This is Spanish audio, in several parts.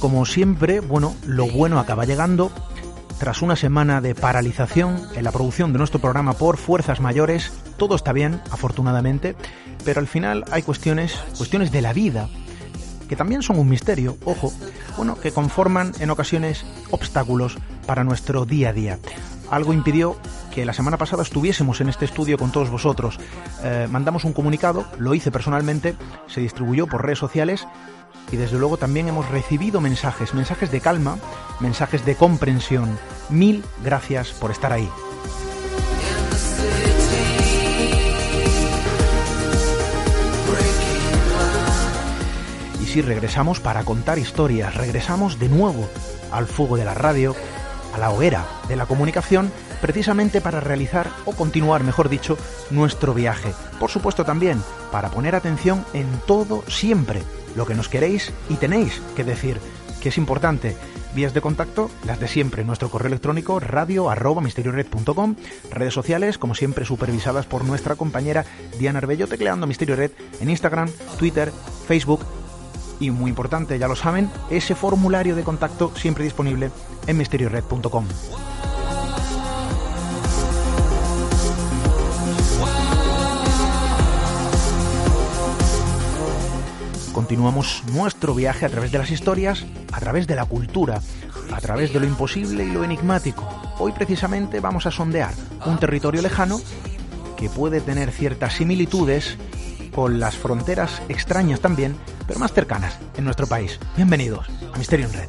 Como siempre, bueno, lo bueno acaba llegando. Tras una semana de paralización en la producción de nuestro programa por fuerzas mayores, todo está bien, afortunadamente, pero al final hay cuestiones, cuestiones de la vida, que también son un misterio, ojo, bueno, que conforman en ocasiones obstáculos para nuestro día a día. Algo impidió que la semana pasada estuviésemos en este estudio con todos vosotros. Eh, mandamos un comunicado, lo hice personalmente, se distribuyó por redes sociales y desde luego también hemos recibido mensajes, mensajes de calma, mensajes de comprensión. Mil gracias por estar ahí. Y si regresamos para contar historias, regresamos de nuevo al fuego de la radio, a la hoguera de la comunicación precisamente para realizar o continuar, mejor dicho, nuestro viaje. Por supuesto también para poner atención en todo siempre, lo que nos queréis y tenéis que decir, que es importante. Vías de contacto, las de siempre, nuestro correo electrónico radio redes sociales, como siempre, supervisadas por nuestra compañera Diana Arbello, tecleando Misterio Red en Instagram, Twitter, Facebook y muy importante, ya lo saben, ese formulario de contacto siempre disponible en misteriored.com. Continuamos nuestro viaje a través de las historias, a través de la cultura, a través de lo imposible y lo enigmático. Hoy precisamente vamos a sondear un territorio lejano que puede tener ciertas similitudes con las fronteras extrañas también, pero más cercanas en nuestro país. Bienvenidos a Misterio en Red.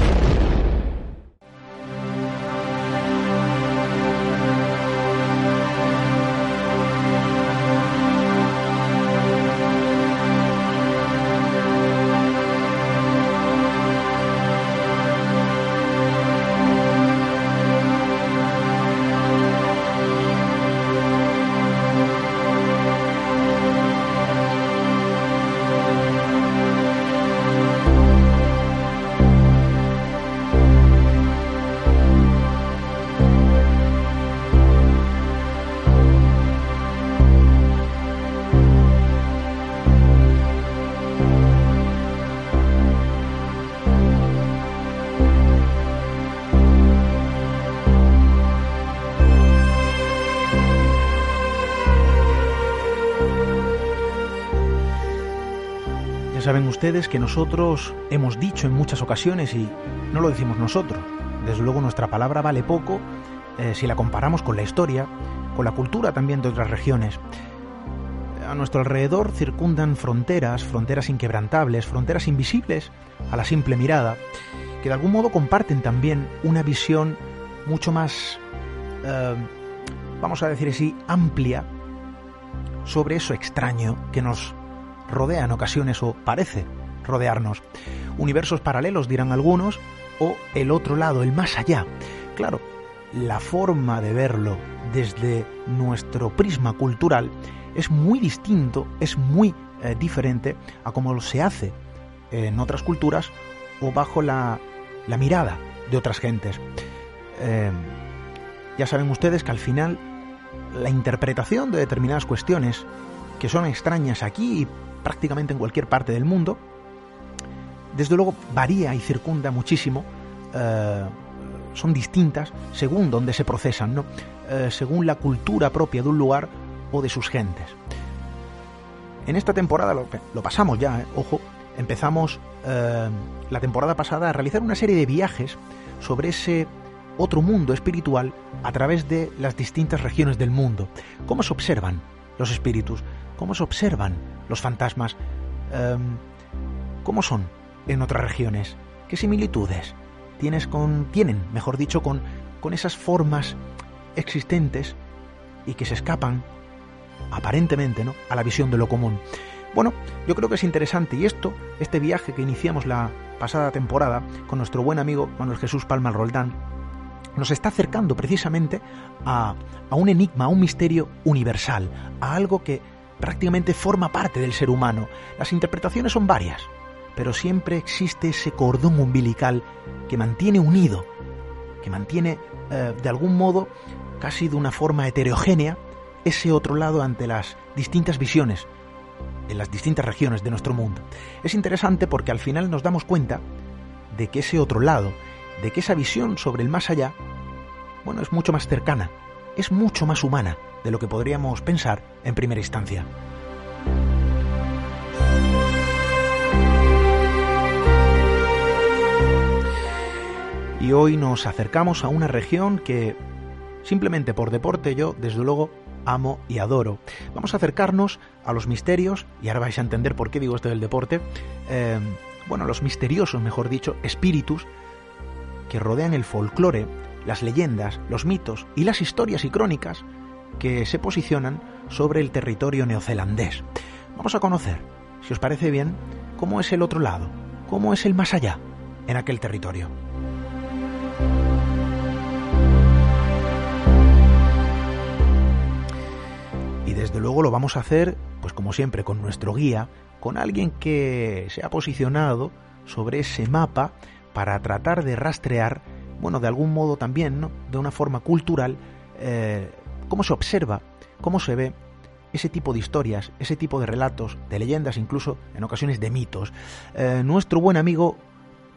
Saben ustedes que nosotros hemos dicho en muchas ocasiones, y no lo decimos nosotros, desde luego nuestra palabra vale poco eh, si la comparamos con la historia, con la cultura también de otras regiones. A nuestro alrededor circundan fronteras, fronteras inquebrantables, fronteras invisibles a la simple mirada, que de algún modo comparten también una visión mucho más, eh, vamos a decir así, amplia sobre eso extraño que nos rodea en ocasiones o parece rodearnos. Universos paralelos, dirán algunos, o el otro lado, el más allá. Claro, la forma de verlo desde nuestro prisma cultural es muy distinto, es muy eh, diferente a como se hace en otras culturas o bajo la, la mirada de otras gentes. Eh, ya saben ustedes que al final la interpretación de determinadas cuestiones que son extrañas aquí y prácticamente en cualquier parte del mundo, desde luego varía y circunda muchísimo, eh, son distintas según donde se procesan, ¿no? Eh, según la cultura propia de un lugar o de sus gentes. En esta temporada lo, lo pasamos ya, ¿eh? ojo, empezamos la temporada pasada a realizar una serie de viajes sobre ese otro mundo espiritual a través de las distintas regiones del mundo. ¿Cómo se observan los espíritus? ¿Cómo se observan los fantasmas? Em, ¿Cómo son en otras regiones? ¿Qué similitudes tienes con, tienen, mejor dicho, con, con esas formas existentes y que se escapan, aparentemente, ¿no? a la visión de lo común? Bueno, yo creo que es interesante y esto, este viaje que iniciamos la pasada temporada con nuestro buen amigo Manuel Jesús Palma Roldán, nos está acercando precisamente a, a un enigma, a un misterio universal, a algo que prácticamente forma parte del ser humano. Las interpretaciones son varias, pero siempre existe ese cordón umbilical que mantiene unido, que mantiene eh, de algún modo, casi de una forma heterogénea, ese otro lado ante las distintas visiones en las distintas regiones de nuestro mundo. Es interesante porque al final nos damos cuenta de que ese otro lado, de que esa visión sobre el más allá, bueno, es mucho más cercana, es mucho más humana de lo que podríamos pensar en primera instancia. Y hoy nos acercamos a una región que simplemente por deporte yo, desde luego, amo y adoro. Vamos a acercarnos a los misterios, y ahora vais a entender por qué digo esto del deporte, eh, bueno, los misteriosos, mejor dicho, espíritus que rodean el folclore, las leyendas, los mitos y las historias y crónicas que se posicionan sobre el territorio neozelandés. Vamos a conocer, si os parece bien, cómo es el otro lado, cómo es el más allá en aquel territorio. Y desde luego lo vamos a hacer, pues como siempre, con nuestro guía, con alguien que se ha posicionado sobre ese mapa para tratar de rastrear, bueno, de algún modo también. De una forma cultural, eh, cómo se observa, cómo se ve ese tipo de historias, ese tipo de relatos, de leyendas, incluso en ocasiones de mitos. Eh, nuestro buen amigo,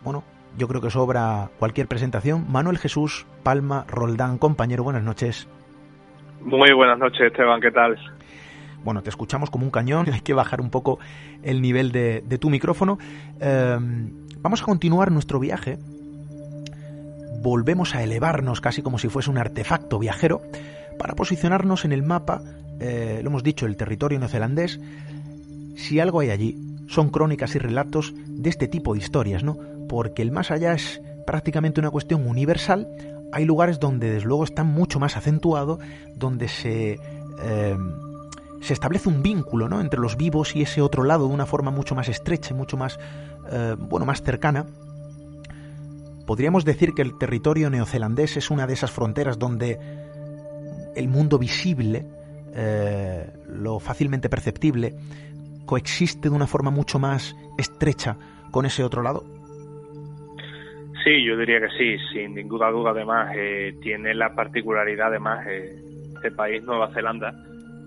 bueno, yo creo que sobra cualquier presentación, Manuel Jesús Palma Roldán, compañero, buenas noches. Muy buenas noches, Esteban, ¿qué tal? Bueno, te escuchamos como un cañón, hay que bajar un poco el nivel de, tu micrófono. Eh, vamos a continuar nuestro viaje. Volvemos a elevarnos casi como si fuese un artefacto viajero para posicionarnos en el mapa, eh, lo hemos dicho, el territorio neozelandés. Si algo hay allí, son crónicas y relatos de este tipo de historias, ¿no? Porque el más allá es prácticamente una cuestión universal. Hay lugares donde desde luego está mucho más acentuado, donde se eh, se establece un vínculo ¿no? entre los vivos y ese otro lado de una forma mucho más estrecha, mucho más, eh, bueno, más cercana. Podríamos decir que el territorio neozelandés es una de esas fronteras donde el mundo visible, eh, lo fácilmente perceptible, coexiste de una forma mucho más estrecha con ese otro lado. Sí, yo diría que sí, sin ninguna duda. Además, eh, tiene la particularidad, además, este país, Nueva Zelanda,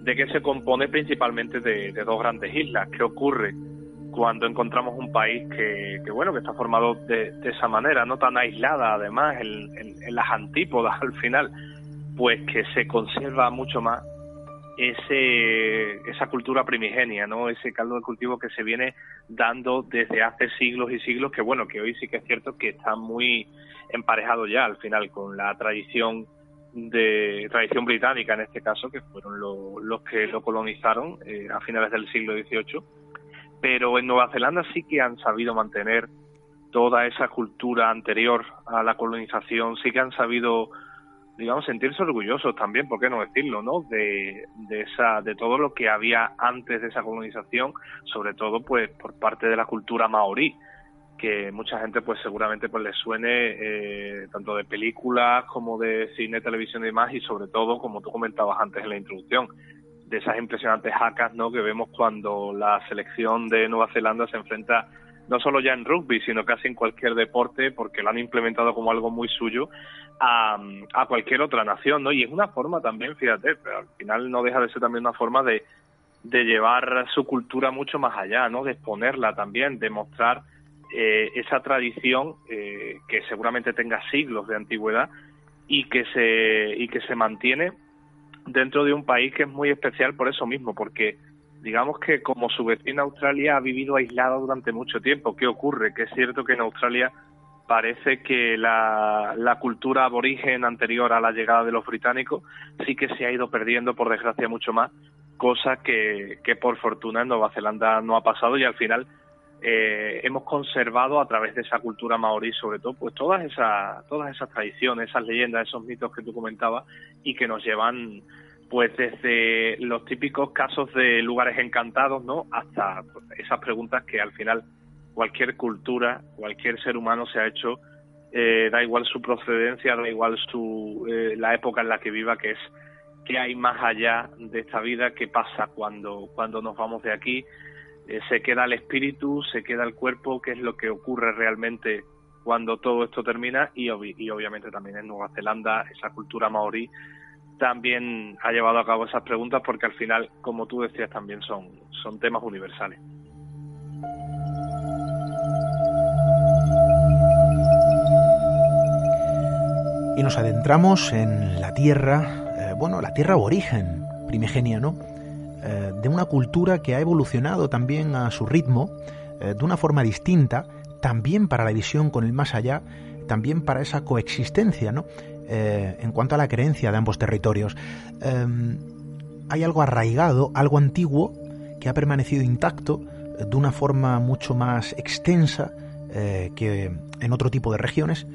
de que se compone principalmente de, dos grandes islas. ¿Qué ocurre cuando encontramos un país que, bueno que está formado de, esa manera, no tan aislada, además en, las antípodas al final, pues que se conserva mucho más ese esa cultura primigenia, ¿no? Ese caldo de cultivo que se viene dando desde hace siglos y siglos, que bueno, que hoy sí que es cierto que está muy emparejado ya al final con la tradición de tradición británica en este caso, que fueron los que lo colonizaron eh, a finales del siglo XVIII, pero en Nueva Zelanda sí que han sabido mantener toda esa cultura anterior a la colonización, sí que han sabido, digamos, sentirse orgullosos también, ¿por qué no decirlo, no? De, de esa, de todo lo que había antes de esa colonización, sobre todo, pues, por parte de la cultura maorí que mucha gente pues seguramente pues les suene eh, tanto de películas como de cine, televisión y demás y sobre todo como tú comentabas antes en la introducción de esas impresionantes hackas ¿no? que vemos cuando la selección de Nueva Zelanda se enfrenta no solo ya en rugby sino casi en cualquier deporte porque lo han implementado como algo muy suyo a, a cualquier otra nación ¿no? y es una forma también fíjate pero al final no deja de ser también una forma de de llevar su cultura mucho más allá ¿no? de exponerla también de mostrar eh, esa tradición eh, que seguramente tenga siglos de antigüedad y que se y que se mantiene dentro de un país que es muy especial por eso mismo porque digamos que como su vecina Australia ha vivido aislada durante mucho tiempo qué ocurre que es cierto que en Australia parece que la, la cultura aborigen anterior a la llegada de los británicos sí que se ha ido perdiendo por desgracia mucho más cosa que, que por fortuna en Nueva Zelanda no ha pasado y al final eh, hemos conservado a través de esa cultura maorí sobre todo pues todas esas todas esas tradiciones esas leyendas esos mitos que tú comentabas y que nos llevan pues desde los típicos casos de lugares encantados, ¿no? Hasta esas preguntas que al final cualquier cultura, cualquier ser humano se ha hecho, eh, da igual su procedencia, da igual su eh, la época en la que viva, que es qué hay más allá de esta vida, qué pasa cuando cuando nos vamos de aquí, eh, se queda el espíritu, se queda el cuerpo, qué es lo que ocurre realmente cuando todo esto termina y, y obviamente también en Nueva Zelanda esa cultura maorí también ha llevado a cabo esas preguntas porque al final, como tú decías, también son, son temas universales. Y nos adentramos en la tierra, eh, bueno, la tierra aborigen, primigenia, ¿no? Eh, de una cultura que ha evolucionado también a su ritmo, eh, de una forma distinta, también para la visión con el más allá, también para esa coexistencia, ¿no? Eh, en cuanto a la creencia de ambos territorios. Em, hay algo arraigado, algo antiguo, que ha permanecido intacto eh, de una forma mucho más extensa eh, que en otro tipo de regiones.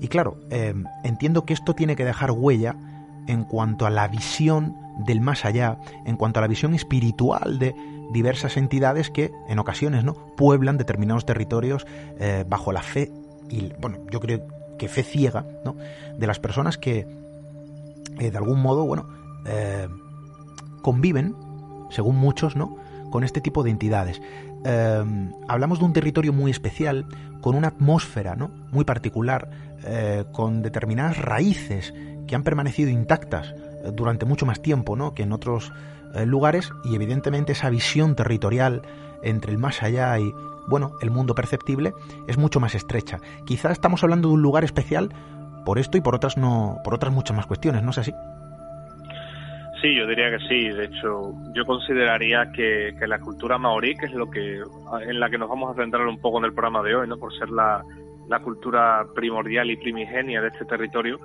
Y claro, em, entiendo que esto tiene que dejar huella en cuanto a la visión del más allá, en cuanto a la visión espiritual de diversas entidades que en ocasiones no pueblan determinados territorios bajo la fe y bueno yo creo que fe ciega ¿no? de las personas que eh, de algún modo, bueno, eh, conviven, según muchos, ¿no? con este tipo de entidades. Eh, hablamos de un territorio muy especial, con una atmósfera ¿no? muy particular, con determinadas raíces que han permanecido intactas durante mucho más tiempo ¿no? que en otros lugares y evidentemente esa visión territorial entre el más allá y bueno, el mundo perceptible es mucho más estrecha. Quizá estamos hablando de un lugar especial por esto y por otras no, por otras muchas más cuestiones, ¿no es así? Sí, yo diría que sí. De hecho, yo consideraría que, la cultura maorí, que es lo que en la que nos vamos a centrar un poco en el programa de hoy, ¿no? Por ser la, la cultura primordial y primigenia de este territorio,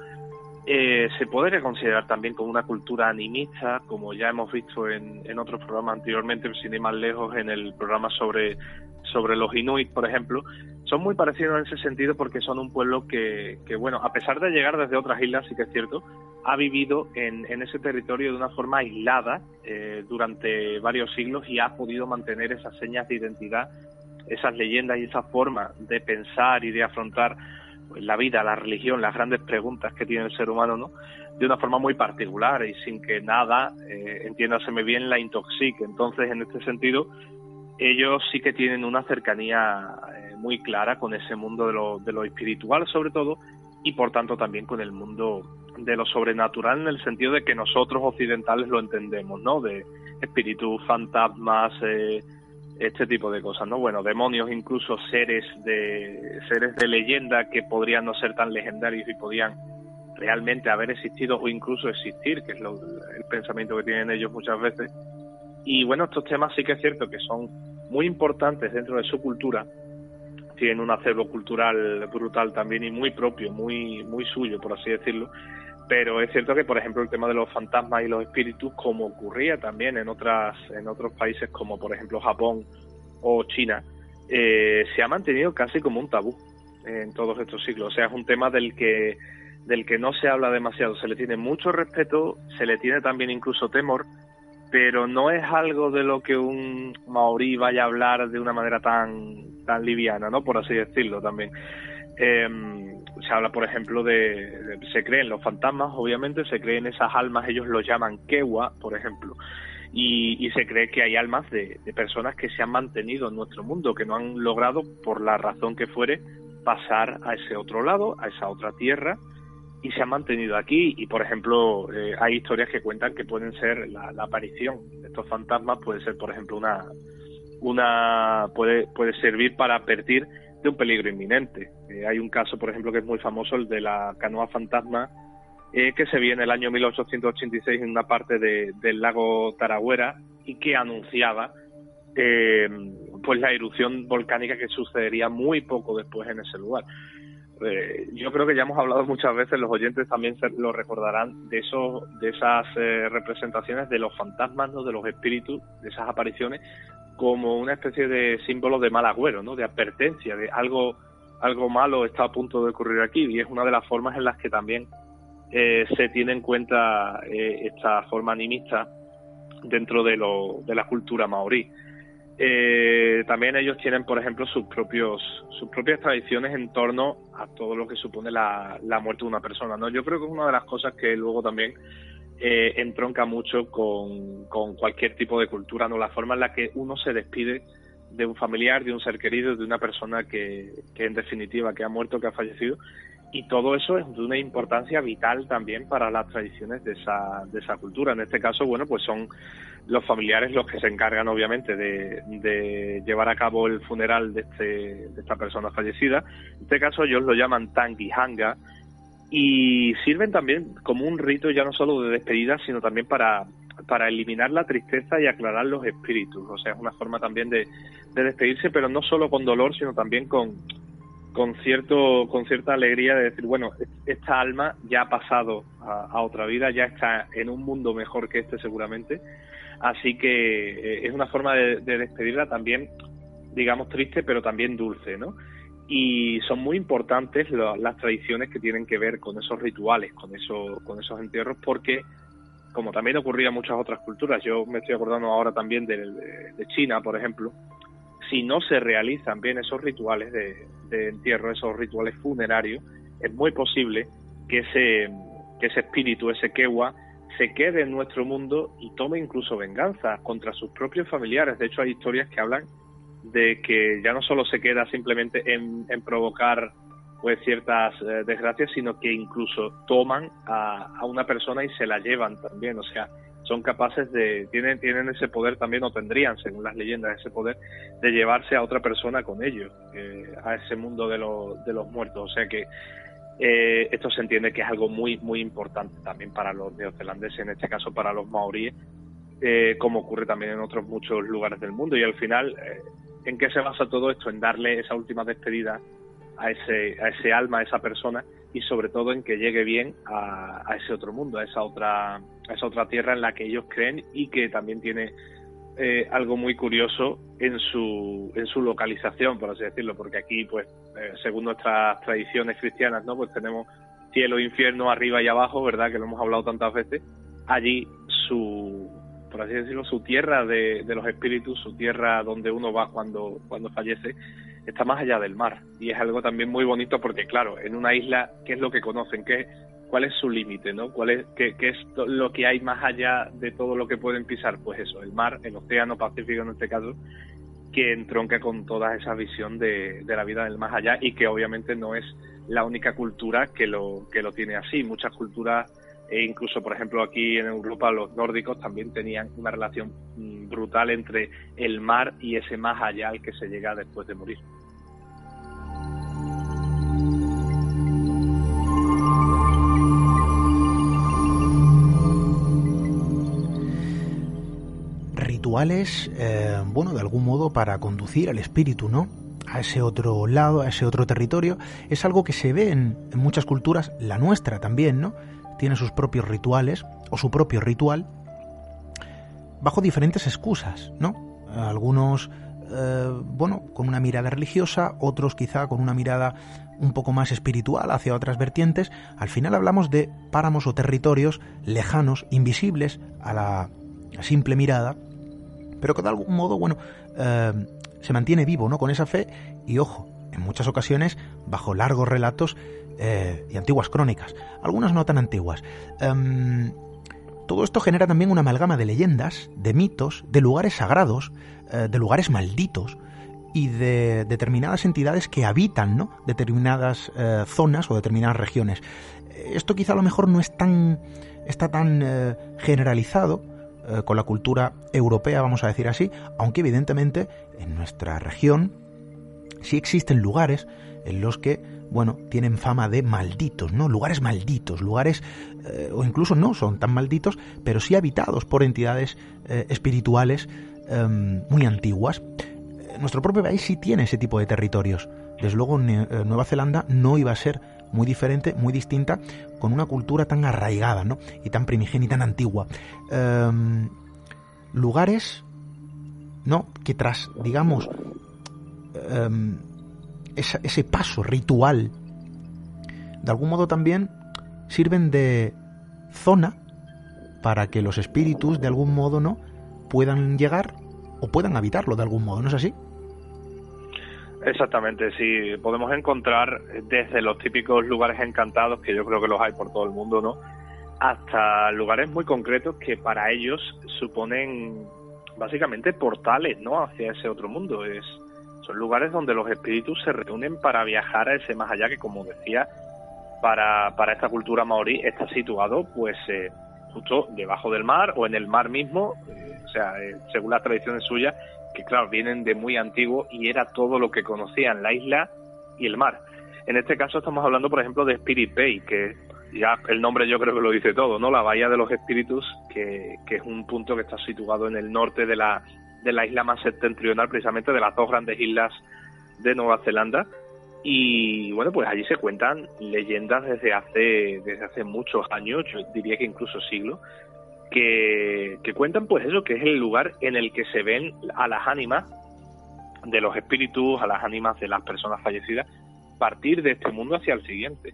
eh, se podría considerar también como una cultura animista, como ya hemos visto en, en otros programas anteriormente, sin ir más lejos, en el programa sobre sobre los inuit, por ejemplo, son muy parecidos en ese sentido porque son un pueblo que, que bueno, a pesar de llegar desde otras islas, sí que es cierto, ha vivido en, ese territorio de una forma aislada eh, durante varios siglos y ha podido mantener esas señas de identidad, esas leyendas y esa forma de pensar y de afrontar la vida, la religión, las grandes preguntas que tiene el ser humano, ¿no? De una forma muy particular y sin que nada, eh, entiéndaseme bien, la intoxique. Entonces, en este sentido, ellos sí que tienen una cercanía eh, muy clara con ese mundo de lo, de lo espiritual sobre todo y por tanto también con el mundo de lo sobrenatural en el sentido de que nosotros occidentales lo entendemos, ¿no? De espíritus, fantasmas, eh, este tipo de cosas, ¿no? Bueno, demonios, incluso seres de seres de leyenda que podrían no ser tan legendarios y podían realmente haber existido o incluso existir, que es lo, el pensamiento que tienen ellos muchas veces y bueno, estos temas sí que es cierto que son muy importantes dentro de su cultura, tienen un acervo cultural brutal también y muy propio, muy, muy suyo, por así decirlo. Pero es cierto que, por ejemplo, el tema de los fantasmas y los espíritus, como ocurría también en otras, en otros países como por ejemplo Japón o China, eh, se ha mantenido casi como un tabú en todos estos siglos. O sea, es un tema del que del que no se habla demasiado, se le tiene mucho respeto, se le tiene también incluso temor, pero no es algo de lo que un maorí vaya a hablar de una manera tan, tan liviana, ¿no? Por así decirlo también. Em, se habla, por ejemplo, de, se creen los fantasmas, obviamente, se creen esas almas, ellos los llaman kewa, por ejemplo, y, se cree que hay almas de, personas que se han mantenido en nuestro mundo, que no han logrado, por la razón que fuere, pasar a ese otro lado, a esa otra tierra, y se ha mantenido aquí y por ejemplo eh, hay historias que cuentan que pueden ser la, aparición de estos fantasmas puede ser por ejemplo una una puede puede servir para advertir de un peligro inminente eh, hay un caso por ejemplo que es muy famoso el de la canoa fantasma eh, que se vio en el año 1886 en una parte del lago Taragüera y que anunciaba pues la erupción volcánica que sucedería muy poco después en ese lugar eh, yo creo que ya hemos hablado muchas veces, los oyentes también se lo recordarán, de, eso, de esas eh, representaciones de los fantasmas, ¿no? de los espíritus, de esas apariciones, como una especie de símbolo de mal agüero, ¿no? de advertencia, de algo, algo malo está a punto de ocurrir aquí, y es una de las formas en las que también eh, se tiene en cuenta eh, esta forma animista dentro de, lo, de la cultura maorí. Eh, también ellos tienen, por ejemplo, sus propios sus propias tradiciones en torno a todo lo que supone la, la muerte de una persona. ¿no? Yo creo que es una de las cosas que luego también eh, entronca mucho con, cualquier tipo de cultura, no la forma en la que uno se despide de un familiar, de un ser querido, de una persona que, en definitiva que ha muerto, que ha fallecido, y todo eso es de una importancia vital también para las tradiciones de esa, de esa cultura. En este caso, bueno, pues son los familiares los que se encargan obviamente de, llevar a cabo el funeral de, este, de esta persona fallecida. En este caso ellos lo llaman Tangi Hanga y sirven también como un rito ya no solo de despedida, sino también para, para eliminar la tristeza y aclarar los espíritus. O sea, es una forma también de, de despedirse, pero no solo con dolor, sino también con, con cierto con cierta alegría de decir bueno esta alma ya ha pasado a, otra vida ya está en un mundo mejor que este seguramente así que eh, es una forma de, despedirla también digamos triste pero también dulce no y son muy importantes las tradiciones que tienen que ver con esos rituales con esos con esos entierros porque como también ocurría en muchas otras culturas yo me estoy acordando ahora también de, de China por ejemplo si no se realizan bien esos rituales de, entierro, esos rituales funerarios, es muy posible que ese, que ese espíritu, ese kewa, se quede en nuestro mundo y tome incluso venganza contra sus propios familiares. De hecho, hay historias que hablan de que ya no solo se queda simplemente en, provocar pues ciertas eh, desgracias, sino que incluso toman a, a, una persona y se la llevan también. O sea, son capaces de, tienen, tienen ese poder también, o tendrían, según las leyendas, ese poder de llevarse a otra persona con ellos, eh, a ese mundo de, de los muertos. O sea que eh, esto se entiende que es algo muy, muy importante también para los neozelandeses, en este caso para los maoríes, eh, como ocurre también en otros muchos lugares del mundo. Y al final, ¿en qué se basa todo esto? En darle esa última despedida a ese, a ese alma, a esa persona, y sobre todo en que llegue bien a, ese otro mundo, a esa otra, a esa otra tierra en la que ellos creen y que también tiene eh, algo muy curioso en su, en su localización, por así decirlo, porque aquí, pues, eh, según nuestras tradiciones cristianas, ¿no? Pues tenemos cielo, infierno, arriba y abajo, ¿verdad? Que lo hemos hablado tantas veces. Allí su, por así decirlo, su tierra de, de los espíritus, su tierra donde uno va cuando, cuando fallece, está más allá del mar. Y es algo también muy bonito porque, claro, en una isla, ¿qué es lo que conocen? ¿Qué, ¿Cuál es su límite? ¿no? ¿Cuál es, qué, qué, es lo que hay más allá de todo lo que pueden pisar? Pues eso, el mar, el océano Pacífico en este caso, que entronca con toda esa visión de, de la vida del más allá y que obviamente no es la única cultura que lo, que lo tiene así. Muchas culturas e incluso, por ejemplo, aquí en Europa los nórdicos también tenían una relación mm, brutal entre el mar y ese más allá al que se llega después de morir. Rituales, eh, bueno, de algún modo para conducir al espíritu, ¿no? a ese otro lado, a ese otro territorio, es algo que se ve en, en, muchas culturas, la nuestra también, ¿no? Tiene sus propios rituales o su propio ritual bajo diferentes excusas, ¿no? Algunos, eh, bueno, con una mirada religiosa, otros quizá con una mirada un poco más espiritual hacia otras vertientes. Al final hablamos de páramos o territorios lejanos, invisibles a la simple mirada, pero que de algún modo, bueno, eh, se mantiene vivo, ¿no? Con esa fe y ojo, en muchas ocasiones bajo largos relatos eh, y antiguas crónicas, algunas no tan antiguas. Em, todo esto genera también una amalgama de leyendas, de mitos, de lugares sagrados, eh, de lugares malditos y de determinadas entidades que habitan ¿no? determinadas eh, zonas o determinadas regiones. Esto quizá a lo mejor no es tan, está tan generalizado con la cultura europea, vamos a decir así, aunque evidentemente en nuestra región sí existen lugares en los que bueno, tienen fama de malditos, ¿no? Lugares malditos, lugares, eh, o incluso no son tan malditos, pero sí habitados por entidades eh, espirituales em, muy antiguas. Eh, nuestro propio país sí tiene ese tipo de territorios. Desde luego, Nueva Zelanda no iba a ser muy diferente, muy distinta, con una cultura tan arraigada, ¿no? Y tan primigenia y tan antigua. Em, lugares, ¿no? Que tras, digamos, em, ese paso ritual, de algún modo también sirven de zona para que los espíritus de algún modo no puedan llegar o puedan habitarlo de algún modo, ¿no es así? Exactamente, sí, podemos encontrar desde los típicos lugares encantados, que yo creo que los hay por todo el mundo, ¿no? Hasta lugares muy concretos que para ellos suponen básicamente portales, ¿no? Hacia ese otro mundo. Es, son lugares donde los espíritus se reúnen para viajar a ese más allá que, como decía, para, para esta cultura maorí está situado, pues, eh, justo debajo del mar o en el mar mismo, eh, o sea, eh, según las tradiciones suyas, que claro, vienen de muy antiguo y era todo lo que conocían, la isla y el mar. En este caso estamos hablando, por ejemplo, de Spirit Bay, que ya el nombre yo creo que lo dice todo, ¿no? La Bahía de los Espíritus, que, que es un punto que está situado en el norte de la, de la isla más septentrional, precisamente de las dos grandes islas de Nueva Zelanda. Y bueno, pues allí se cuentan leyendas desde hace, desde hace muchos años, yo diría que incluso siglos, que, cuentan pues eso, que es el lugar en el que se ven a las ánimas de los espíritus, a las ánimas de las personas fallecidas, partir de este mundo hacia el siguiente.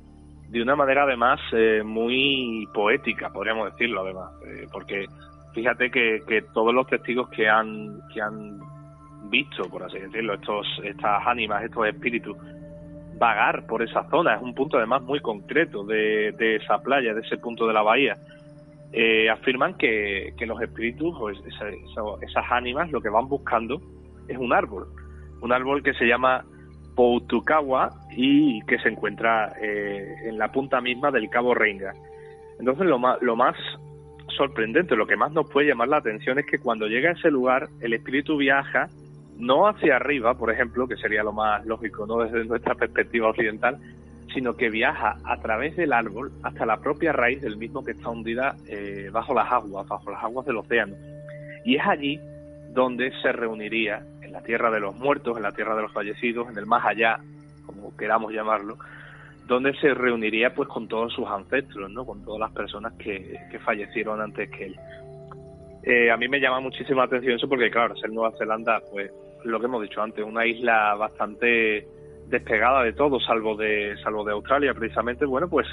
De una manera además eh, muy poética, podríamos decirlo además, eh, porque fíjate que, que, todos los testigos que han, que han visto, por así decirlo, estos, estas ánimas, estos espíritus, vagar por esa zona, es un punto además muy concreto de, de esa playa, de ese punto de la bahía, eh, afirman que, los espíritus o esas ánimas lo que van buscando es un árbol, un árbol que se llama Poutukawa y que se encuentra eh, en la punta misma del Cabo Reinga. Entonces lo más, lo más sorprendente, lo que más nos puede llamar la atención es que cuando llega a ese lugar el espíritu viaja no hacia arriba, por ejemplo, que sería lo más lógico, no desde nuestra perspectiva occidental, sino que viaja a través del árbol hasta la propia raíz del mismo que está hundida eh, bajo las aguas, bajo las aguas del océano. Y es allí donde se reuniría, en la tierra de los muertos, en la tierra de los fallecidos, en el más allá, como queramos llamarlo, donde se reuniría pues con todos sus ancestros, ¿no? con todas las personas que, fallecieron antes que él. Eh, a mí me llama muchísimo la atención eso porque, claro, ser Nueva Zelanda, pues lo que hemos dicho antes, una isla bastante despegada de todo, salvo de, salvo de Australia, precisamente, bueno, pues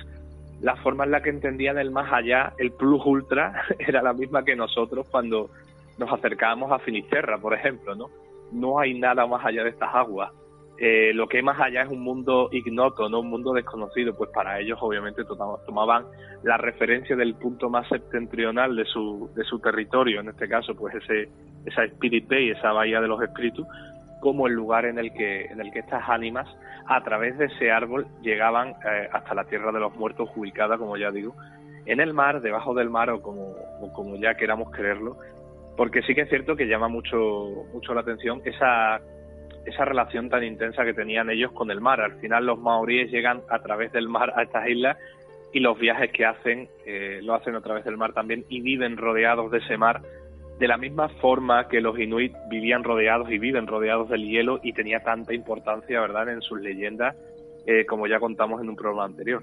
la forma en la que entendían el más allá, el plus ultra, era la misma que nosotros cuando nos acercábamos a Finisterra, por ejemplo, ¿no? No hay nada más allá de estas aguas. Eh, lo que hay más allá es un mundo ignoto, no un mundo desconocido, pues para ellos obviamente tomaban la referencia del punto más septentrional de su, de su territorio, en este caso pues ese, esa Spirit Bay, esa bahía de los espíritus, como el lugar en el que, en el que estas ánimas, a través de ese árbol, llegaban eh, hasta la tierra de los muertos, ubicada, como ya digo, en el mar, debajo del mar o como, como ya queramos creerlo, porque sí que es cierto que llama mucho, mucho la atención esa, esa relación tan intensa que tenían ellos con el mar. Al final los maoríes llegan a través del mar a estas islas y los viajes que hacen eh, lo hacen a través del mar también y viven rodeados de ese mar de la misma forma que los inuit vivían rodeados y viven rodeados del hielo y tenía tanta importancia, ¿verdad?, en sus leyendas, eh, como ya contamos en un programa anterior.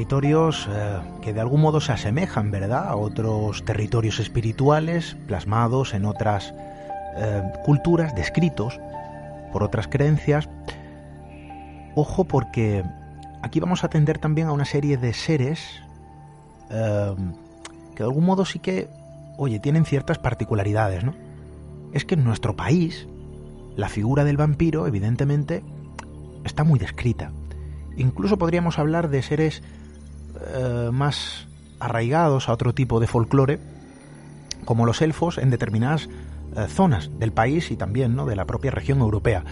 Territorios eh, que de algún modo se asemejan, ¿verdad?, a otros territorios espirituales plasmados en otras eh, culturas, descritos por otras creencias. Ojo porque aquí vamos a atender también a una serie de seres eh, que de algún modo sí que, oye, tienen ciertas particularidades, ¿no? Es que en nuestro país la figura del vampiro, evidentemente, está muy descrita. Incluso podríamos hablar de seres eh, más arraigados a otro tipo de folclore, como los elfos en determinadas eh, zonas del país y también ¿no? de la propia región europea.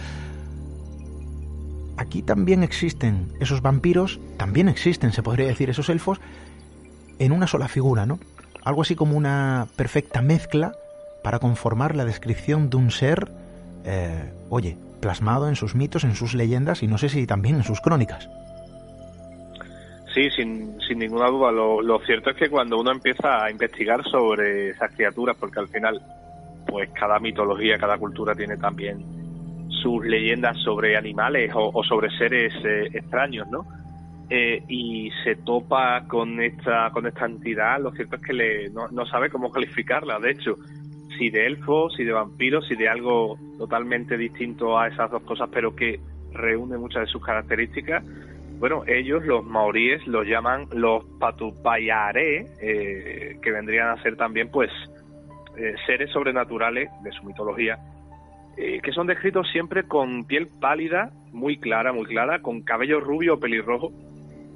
Aquí también existen esos vampiros, también existen, se podría decir, esos elfos, en una sola figura, ¿no? Algo así como una perfecta mezcla para conformar la descripción de un ser, eh, oye, plasmado en sus mitos, en sus leyendas y no sé si también en sus crónicas. Sí, sin, sin ninguna duda. Lo, cierto es que cuando uno empieza a investigar sobre esas criaturas, porque al final pues cada mitología, cada cultura tiene también sus leyendas sobre animales o, sobre seres eh, extraños, ¿no? Eh, y se topa con esta con esta entidad, lo cierto es que le, no, sabe cómo calificarla. De hecho, si de elfos, si de vampiros, si de algo totalmente distinto a esas dos cosas, pero que reúne muchas de sus características. Bueno, ellos, los maoríes, los llaman los patupayaré, eh, que vendrían a ser también, pues, eh, seres sobrenaturales de su mitología, eh, que son descritos siempre con piel pálida, muy clara, muy clara, con cabello rubio o pelirrojo,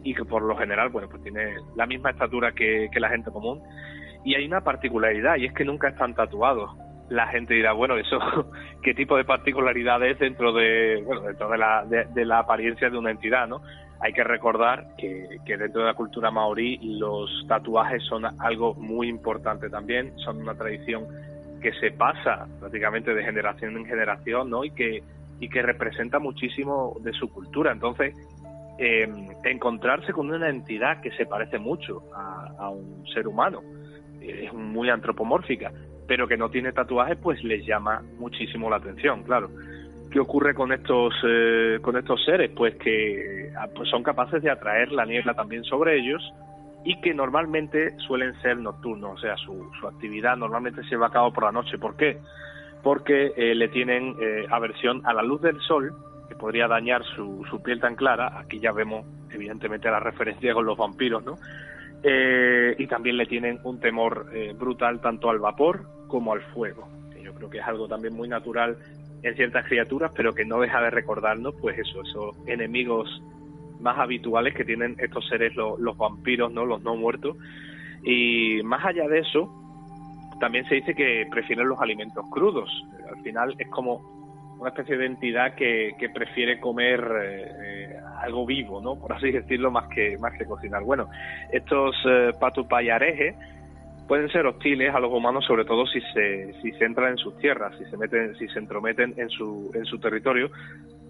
y que por lo general, bueno, pues tiene la misma estatura que, la gente común. Y hay una particularidad, y es que nunca están tatuados. La gente dirá, bueno, eso, ¿qué tipo de particularidad es dentro de, bueno, dentro de la, de la apariencia de una entidad, no? Hay que recordar que, dentro de la cultura maorí los tatuajes son algo muy importante también, son una tradición que se pasa prácticamente de generación en generación, ¿no? Y que y que representa muchísimo de su cultura. Entonces, eh, encontrarse con una entidad que se parece mucho a, un ser humano, es muy antropomórfica, pero que no tiene tatuajes, pues les llama muchísimo la atención, claro. ¿Qué ocurre con estos eh, con estos seres? Pues que ah, pues son capaces de atraer la niebla también sobre ellos y que normalmente suelen ser nocturnos, o sea, su, su actividad normalmente se lleva a cabo por la noche. ¿Por qué? Porque eh, le tienen eh, aversión a la luz del sol, que podría dañar su, su piel tan clara. Aquí ya vemos, evidentemente, la referencia con los vampiros, ¿no? y también le tienen un temor brutal tanto al vapor como al fuego. Yo creo que es algo también muy natural en ciertas criaturas, pero que no deja de recordarnos, pues eso, esos enemigos más habituales que tienen estos seres, los, vampiros, ¿no? Los no muertos. Y más allá de eso, también se dice que prefieren los alimentos crudos. Al final es como una especie de entidad que, que prefiere comer eh, algo vivo, ¿no? Por así decirlo, más que, más que cocinar. Bueno, estos eh, patupayarejes pueden ser hostiles a los humanos, sobre todo si se, si se entran en sus tierras, si se meten, si se entrometen en su, en su territorio,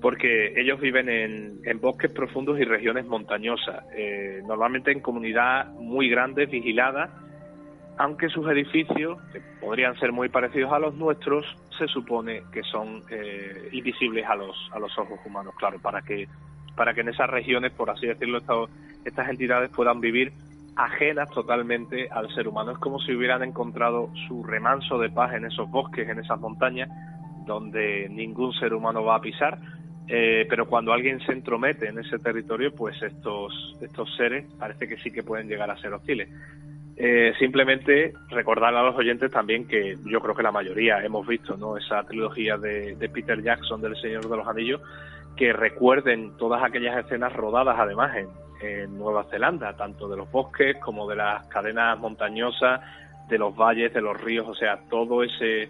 porque ellos viven en, en bosques profundos y regiones montañosas, eh, normalmente en comunidades muy grandes, vigiladas, aunque sus edificios, que podrían ser muy parecidos a los nuestros, se supone que son eh, invisibles a los, a los ojos humanos, claro, para que, para que en esas regiones, por así decirlo, estas entidades puedan vivir ajenas totalmente al ser humano. Es como si hubieran encontrado su remanso de paz en esos bosques, en esas montañas, donde ningún ser humano va a pisar. Eh, pero cuando alguien se entromete en ese territorio, pues estos, estos seres parece que sí que pueden llegar a ser hostiles. Eh, simplemente recordar a los oyentes también que yo creo que la mayoría hemos visto no esa trilogía de, de Peter Jackson del Señor de los Anillos que recuerden todas aquellas escenas rodadas además en, Nueva Zelanda, tanto de los bosques como de las cadenas montañosas, de los valles, de los ríos, o sea, todo ese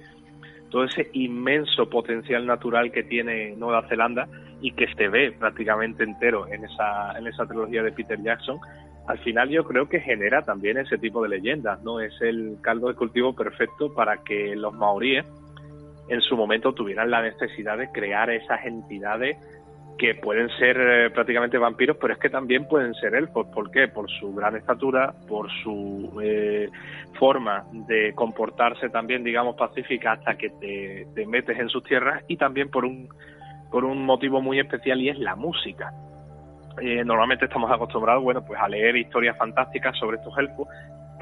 todo ese inmenso potencial natural que tiene Nueva Zelanda y que se ve prácticamente entero en esa en esa trilogía de Peter Jackson, al final yo creo que genera también ese tipo de leyendas, ¿no? Es el caldo de cultivo perfecto para que los maoríes en su momento tuvieran la necesidad de crear esas entidades que pueden ser eh, prácticamente vampiros, pero es que también pueden ser elfos. ¿Por qué? Por su gran estatura, por su eh, forma de comportarse también, digamos, pacífica hasta que te, metes en sus tierras y también por un, por un motivo muy especial y es la música. Eh, normalmente estamos acostumbrados, bueno, pues a leer historias fantásticas sobre estos elfos.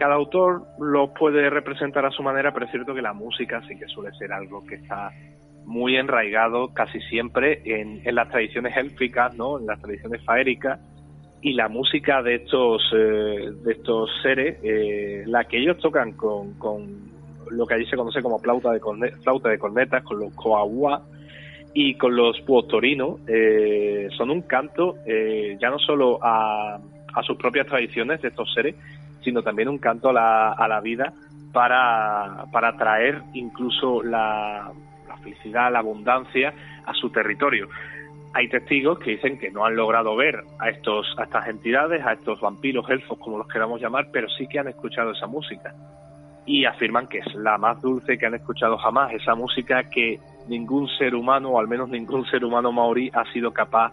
Cada autor los puede representar a su manera, pero es cierto que la música sí que suele ser algo que está muy enraigado casi siempre en, las tradiciones élficas, ¿no? en las tradiciones faéricas, y la música de estos, eh, de estos seres, eh, la que ellos tocan con, con lo que allí se conoce como flauta de, flauta de cornetas, con los coahuas y con los puotorinos, eh, son un canto ya no solo a, a sus propias tradiciones de estos seres, sino también un canto a la, a la vida para, para traer incluso la, felicidad, la abundancia a su territorio. Hay testigos que dicen que no han logrado ver a, estos, a estas entidades, a estos vampiros, elfos, como los queramos llamar, pero sí que han escuchado esa música. Y afirman que es la más dulce que han escuchado jamás, esa música que ningún ser humano, o al menos ningún ser humano maorí, ha sido capaz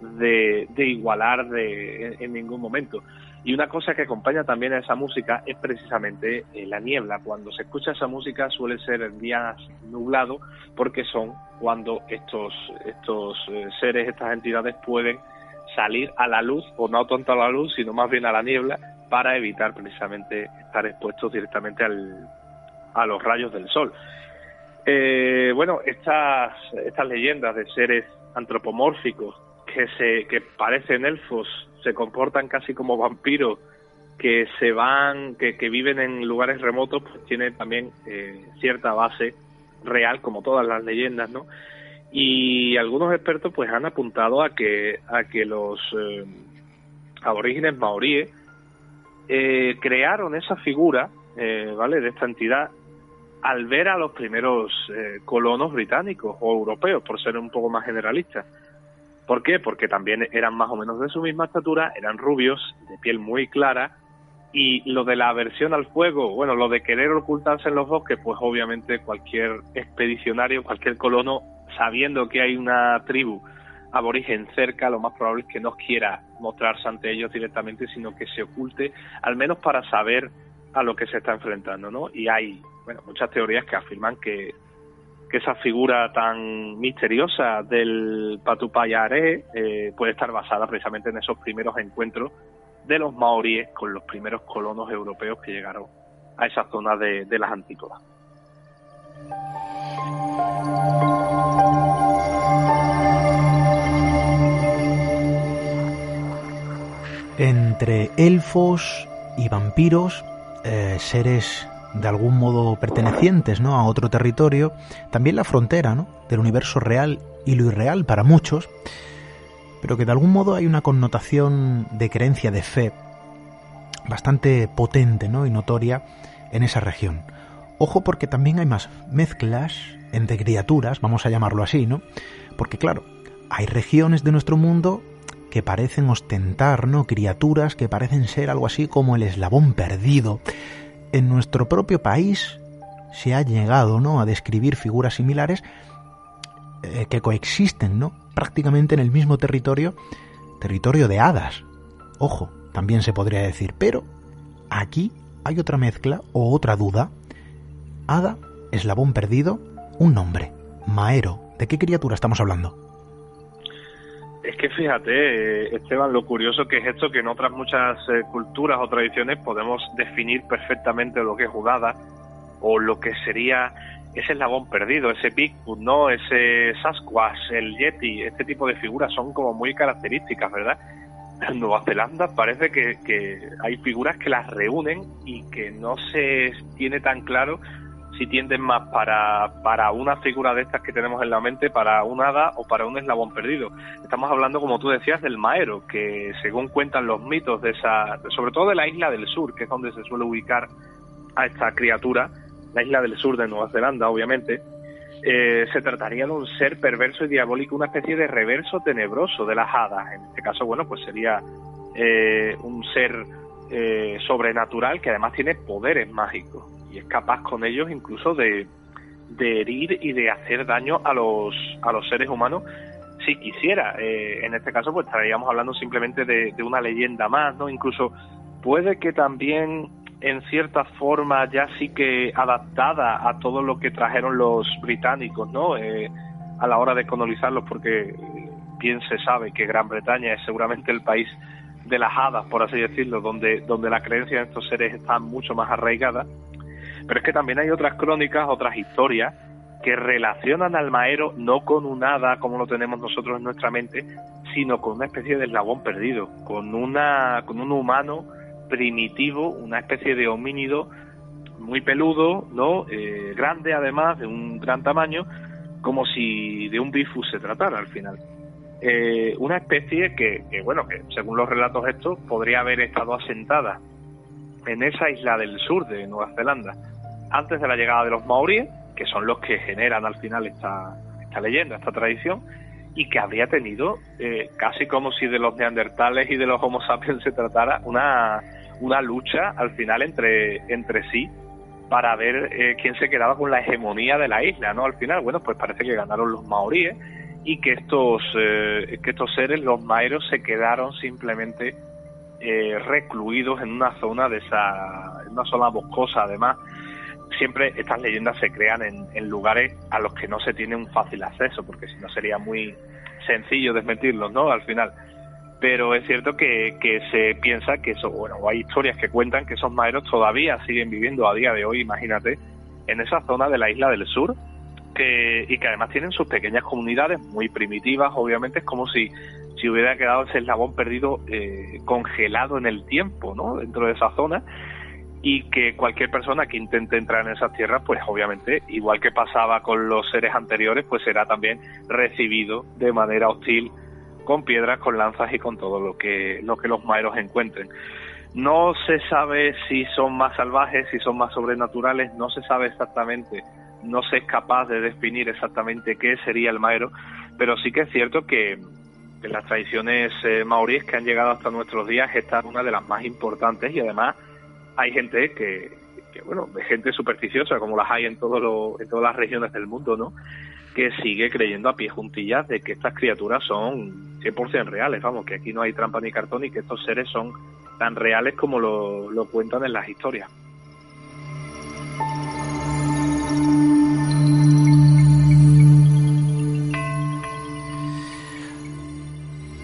de, igualar de, en ningún momento. Y una cosa que acompaña también a esa música es precisamente eh, la niebla. Cuando se escucha esa música suele ser días nublados porque son cuando estos, estos eh, seres, estas entidades pueden salir a la luz, o no tanto a la luz, sino más bien a la niebla, para evitar precisamente estar expuestos directamente al, a los rayos del sol. Eh, bueno, estas, estas leyendas de seres antropomórficos que, se, que parecen elfos, se comportan casi como vampiros, que se van, que, que viven en lugares remotos, pues tienen también eh, cierta base real, como todas las leyendas, ¿no? Y algunos expertos pues han apuntado a que, a que los eh, aborígenes maoríes eh, crearon esa figura, eh, ¿vale?, de esta entidad al ver a los primeros colonos británicos o europeos, por ser un poco más generalistas. ¿Por qué? Porque también eran más o menos de su misma estatura, eran rubios, de piel muy clara, y lo de la aversión al fuego, bueno, lo de querer ocultarse en los bosques, pues obviamente cualquier expedicionario, cualquier colono, sabiendo que hay una tribu aborigen cerca, lo más probable es que no quiera mostrarse ante ellos directamente, sino que se oculte, al menos para saber a lo que se está enfrentando, ¿no? Y hay, bueno, muchas teorías que afirman que, que esa figura tan misteriosa del Patupayaré eh, puede estar basada precisamente en esos primeros encuentros de los maoríes con los primeros colonos europeos que llegaron a esa zona de, las antípodas. Entre elfos y vampiros, eh, seres de algún modo pertenecientes ¿no? a otro territorio, también la frontera ¿no? del universo real y lo irreal para muchos, pero que de algún modo hay una connotación de creencia, de fe, bastante potente ¿no? y notoria en esa región. Ojo porque también hay más mezclas entre criaturas, vamos a llamarlo así, ¿no? Porque claro, hay regiones de nuestro mundo que parecen ostentar, ¿no? Criaturas que parecen ser algo así como el eslabón perdido. En nuestro propio país se ha llegado, ¿no? A describir figuras similares eh, que coexisten, ¿no? Prácticamente en el mismo territorio, territorio de hadas. Ojo, también se podría decir, pero aquí hay otra mezcla o otra duda. Hada, eslabón perdido, un nombre, Maero. ¿De qué criatura estamos hablando? Es que fíjate, eh, Esteban, lo curioso que es esto, que en otras muchas eh, culturas o tradiciones podemos definir perfectamente lo que es jugada o lo que sería ese eslabón perdido, ese Bigfoot, ¿no? Ese Sasquatch, el Yeti, este tipo de figuras son como muy características, ¿verdad? En Nueva Zelanda parece que, que hay figuras que las reúnen y que no se tiene tan claro si tienden más para, para una figura de estas que tenemos en la mente, para un hada o para un eslabón perdido. Estamos hablando, como tú decías, del Maero, que según cuentan los mitos de esa, sobre todo de la isla del sur, que es donde se suele ubicar a esta criatura, la isla del sur de Nueva Zelanda, obviamente, eh, se trataría de un ser perverso y diabólico, una especie de reverso tenebroso de las hadas. En este caso, bueno, pues sería eh, un ser eh, sobrenatural que además tiene poderes mágicos y es capaz con ellos incluso de, de herir y de hacer daño a los, a los seres humanos si quisiera. Eh, en este caso, pues estaríamos hablando simplemente de, una leyenda más, ¿no? Incluso puede que también, en cierta forma, ya sí que adaptada a todo lo que trajeron los británicos, ¿no? Eh, a la hora de colonizarlos, porque bien se sabe que Gran Bretaña es seguramente el país de las hadas, por así decirlo, donde, donde la creencia de estos seres está mucho más arraigada pero es que también hay otras crónicas, otras historias que relacionan al maero no con un hada como lo tenemos nosotros en nuestra mente, sino con una especie de eslabón perdido, con una con un humano primitivo, una especie de homínido muy peludo, no, eh, grande además, de un gran tamaño, como si de un bifus se tratara al final. Eh, una especie que, que, bueno, que según los relatos estos podría haber estado asentada en esa isla del sur de Nueva Zelanda antes de la llegada de los maoríes, que son los que generan al final esta, esta leyenda, esta tradición, y que habría tenido, eh, casi como si de los neandertales y de los homo sapiens se tratara, una, una lucha al final entre, entre sí para ver eh, quién se quedaba con la hegemonía de la isla, ¿no? Al final, bueno, pues parece que ganaron los maoríes y que estos, eh, que estos seres, los maeros, se quedaron simplemente eh, recluidos en una zona de esa, en una zona boscosa además, siempre estas leyendas se crean en, lugares a los que no se tiene un fácil acceso, porque si no sería muy sencillo desmentirlos, ¿no? Al final. Pero es cierto que, que se piensa que eso, bueno, hay historias que cuentan que esos maeros todavía siguen viviendo a día de hoy, imagínate, en esa zona de la isla del sur, que, y que además tienen sus pequeñas comunidades muy primitivas, obviamente es como si, si hubiera quedado ese eslabón perdido eh, congelado en el tiempo, ¿no? Dentro de esa zona y que cualquier persona que intente entrar en esas tierras, pues obviamente, igual que pasaba con los seres anteriores, pues será también recibido de manera hostil con piedras, con lanzas y con todo lo que, lo que los maeros encuentren. No se sabe si son más salvajes, si son más sobrenaturales, no se sabe exactamente, no se es capaz de definir exactamente qué sería el maero, pero sí que es cierto que en las tradiciones eh, maoríes que han llegado hasta nuestros días esta es una de las más importantes y además hay gente que, bueno, gente supersticiosa, como las hay en, todo en todas las regiones del mundo, ¿no? Que sigue creyendo a pie juntillas de que estas criaturas son 100% reales, vamos, que aquí no hay trampa ni cartón y que estos seres son tan reales como lo, lo cuentan en las historias.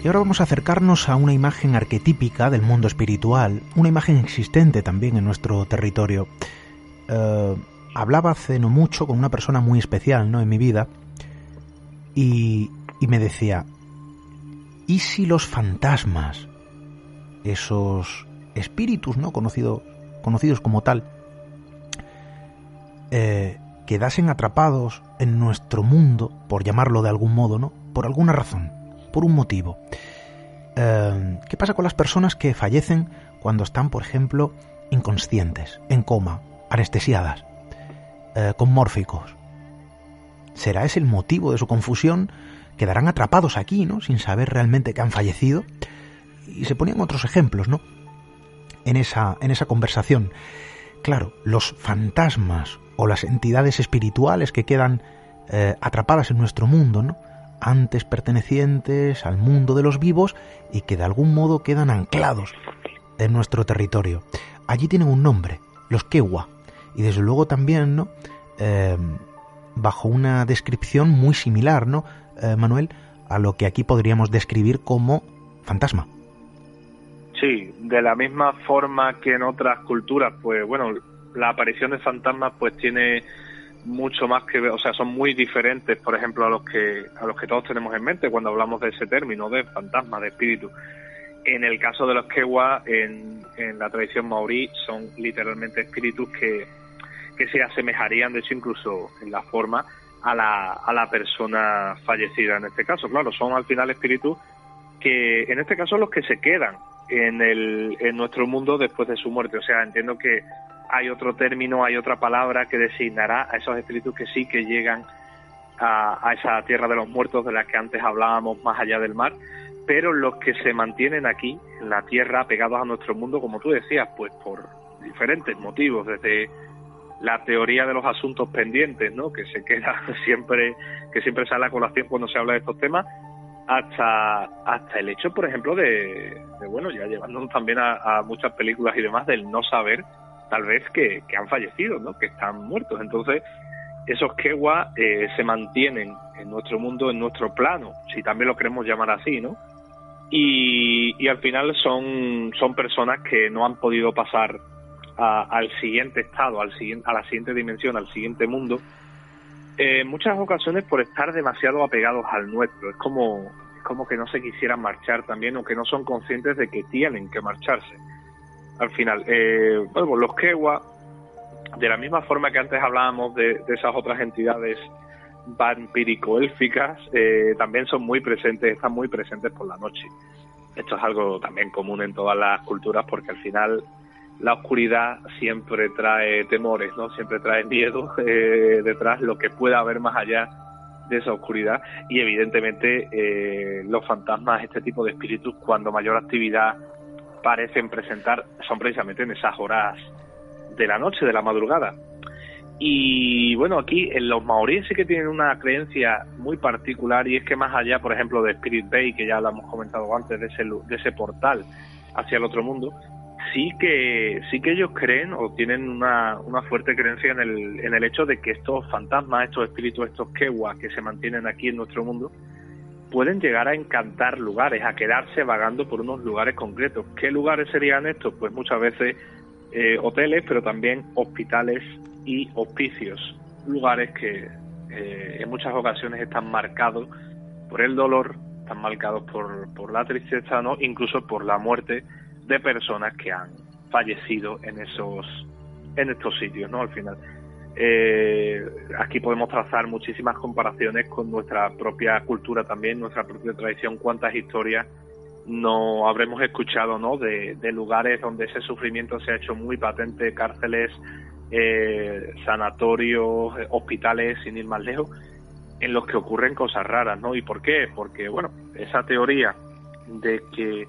Y ahora vamos a acercarnos a una imagen arquetípica del mundo espiritual, una imagen existente también en nuestro territorio. Eh, hablaba hace no mucho con una persona muy especial ¿no? en mi vida y, y me decía, ¿y si los fantasmas, esos espíritus no conocidos como tal, eh, quedasen atrapados en nuestro mundo, por llamarlo de algún modo, ¿no? Por alguna razón por un motivo. Eh, ¿Qué pasa con las personas que fallecen cuando están, por ejemplo, inconscientes, en coma, anestesiadas, eh, con mórficos? ¿Será ese el motivo de su confusión? ¿Quedarán atrapados aquí, ¿no? Sin saber realmente que han fallecido. Y se ponían otros ejemplos, ¿no? En esa, en esa conversación. Claro, los fantasmas o las entidades espirituales que quedan eh, atrapadas en nuestro mundo, ¿no? antes pertenecientes al mundo de los vivos y que de algún modo quedan anclados en nuestro territorio. Allí tienen un nombre, los Kewa, y desde luego también, ¿no? Em, bajo una descripción muy similar, ¿no, eh, Manuel? A lo que aquí podríamos describir como fantasma. Sí, de la misma forma que en otras culturas, pues bueno, la aparición de fantasmas pues tiene mucho más que, o sea, son muy diferentes, por ejemplo, a los que a los que todos tenemos en mente cuando hablamos de ese término de fantasma, de espíritu. En el caso de los en, en la tradición maorí, son literalmente espíritus que, que se asemejarían, de hecho, incluso en la forma a la, a la persona fallecida. En este caso, claro, son al final espíritus que, en este caso, los que se quedan en, el, en nuestro mundo después de su muerte. O sea, entiendo que hay otro término, hay otra palabra que designará a esos espíritus que sí que llegan a, esa tierra de los muertos de la que antes hablábamos más allá del mar, pero los que se mantienen aquí, en la tierra, pegados a nuestro mundo, como tú decías, pues por diferentes motivos, desde la teoría de los asuntos pendientes, ¿no? que se queda siempre, que siempre sale a colación cuando se habla de estos temas, hasta, hasta el hecho, por ejemplo, de, bueno, ya llevándonos también a, muchas películas y demás, del no saber tal vez que, han fallecido, ¿no? que están muertos. Entonces, esos Kewa eh, se mantienen en nuestro mundo, en nuestro plano, si también lo queremos llamar así, ¿no? Y, al final son, son personas que no han podido pasar al siguiente estado, al siguiente, a la siguiente dimensión, al siguiente mundo, en muchas ocasiones por estar demasiado apegados al nuestro. Es como, es como que no se quisieran marchar también o que no son conscientes de que tienen que marcharse al final. Eh, bueno, los Kewa, de la misma forma que antes hablábamos de, esas otras entidades vampírico-élficas, eh, también son muy presentes, están muy presentes por la noche. Esto es algo también común en todas las culturas porque al final la oscuridad siempre trae temores, ¿no? Siempre trae miedo eh, detrás, lo que pueda haber más allá de esa oscuridad y evidentemente eh, los fantasmas, este tipo de espíritus, cuando mayor actividad parecen presentar son precisamente en esas horas de la noche, de la madrugada. Y bueno, aquí en los maoríes sí que tienen una creencia muy particular y es que más allá, por ejemplo, de Spirit Bay, que ya lo hemos comentado antes, de ese, de ese portal hacia el otro mundo, sí que sí que ellos creen o tienen una, una fuerte creencia en el, en el hecho de que estos fantasmas, estos espíritus, estos kewa que se mantienen aquí en nuestro mundo, pueden llegar a encantar lugares, a quedarse vagando por unos lugares concretos. ¿Qué lugares serían estos? Pues muchas veces eh, hoteles, pero también hospitales y hospicios, lugares que eh, en muchas ocasiones están marcados por el dolor, están marcados por, por la tristeza, ¿no? incluso por la muerte de personas que han fallecido en esos en estos sitios, ¿no? Al final. Eh, aquí podemos trazar muchísimas comparaciones con nuestra propia cultura también, nuestra propia tradición, cuántas historias no habremos escuchado, ¿no? De, lugares donde ese sufrimiento se ha hecho muy patente, cárceles, eh, sanatorios, hospitales, sin ir más lejos, en los que ocurren cosas raras, ¿no? ¿Y por qué? Porque, bueno, esa teoría de que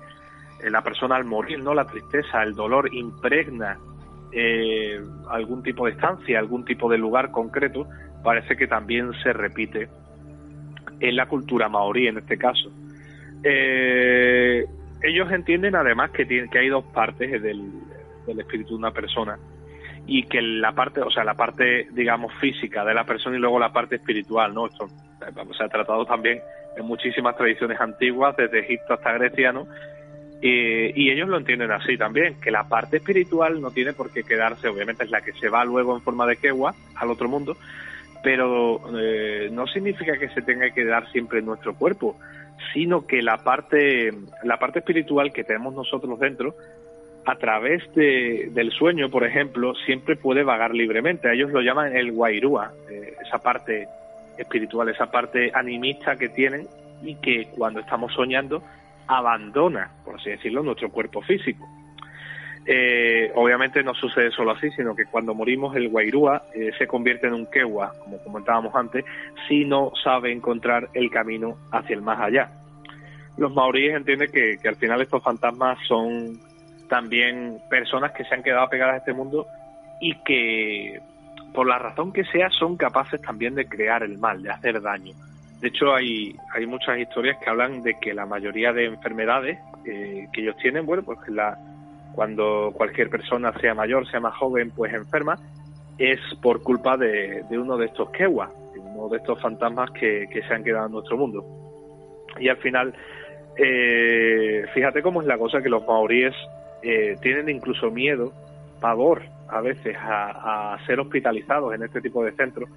la persona al morir, ¿no? La tristeza, el dolor impregna eh, algún tipo de estancia, algún tipo de lugar concreto, parece que también se repite en la cultura maorí en este caso. Eh, ellos entienden además que, tiene, que hay dos partes del, espíritu de una persona y que la parte, o sea, la parte, digamos, física de la persona y luego la parte espiritual, ¿no? Esto se ha tratado también en muchísimas tradiciones antiguas, desde Egipto hasta Grecia, ¿no? Y ellos lo entienden así también, que la parte espiritual no tiene por qué quedarse, obviamente es la que se va luego en forma de quegua al otro mundo, pero eh, no significa que se tenga que quedar siempre en nuestro cuerpo, sino que la parte, la parte espiritual que tenemos nosotros dentro, a través de, del sueño, por ejemplo, siempre puede vagar libremente. Ellos lo llaman el guairúa, eh, esa parte espiritual, esa parte animista que tienen y que cuando estamos soñando abandona, por así decirlo, nuestro cuerpo físico. Eh, obviamente no sucede solo así, sino que cuando morimos el guairúa eh, se convierte en un quewa, como comentábamos antes, si no sabe encontrar el camino hacia el más allá. Los maoríes entienden que al final estos fantasmas son también personas que se han quedado pegadas a este mundo y que por la razón que sea son capaces también de crear el mal, de hacer daño. De hecho, hay, hay muchas historias que hablan de que la mayoría de enfermedades eh, que ellos tienen, bueno, pues la, cuando cualquier persona, sea mayor, sea más joven, pues enferma, es por culpa de, uno de estos kewa, uno de estos fantasmas que, se han quedado en nuestro mundo. Y al final, eh, fíjate cómo es la cosa que los maoríes eh, tienen incluso miedo, pavor a veces a ser hospitalizados en este tipo de centros,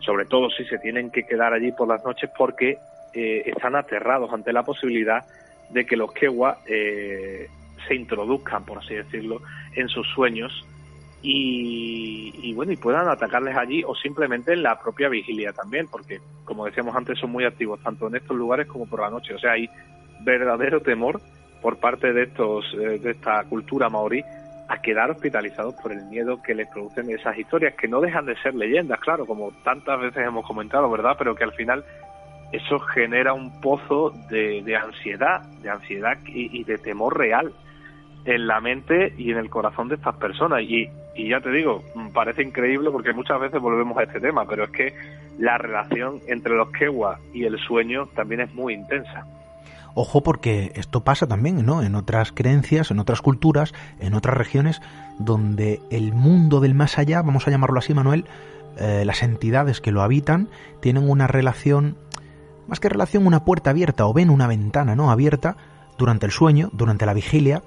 sobre todo si se tienen que quedar allí por las noches porque eh, están aterrados ante la posibilidad de que los Kewa eh, se introduzcan, por así decirlo, en sus sueños y, bueno, y puedan atacarles allí o simplemente en la propia vigilia también, porque como decíamos antes son muy activos tanto en estos lugares como por la noche, o sea, hay verdadero temor por parte de estos eh, de esta cultura maorí a quedar hospitalizados por el miedo que les producen esas historias, que no dejan de ser leyendas, claro, como tantas veces hemos comentado, ¿verdad? Pero que al final eso genera un pozo de, ansiedad, de ansiedad y, de temor real en la mente y en el corazón de estas personas. Y, y ya te digo, parece increíble porque muchas veces volvemos a este tema, pero es que la relación entre los Kewa y el sueño también es muy intensa. Ojo porque esto pasa también, ¿no? En otras creencias, en otras culturas, en otras regiones donde el mundo del más allá, vamos a llamarlo así, Manuel, eh, las entidades que lo habitan tienen una relación, más que relación, una puerta abierta o ven una ventana, ¿no? Abierta durante el sueño, durante la vigilia,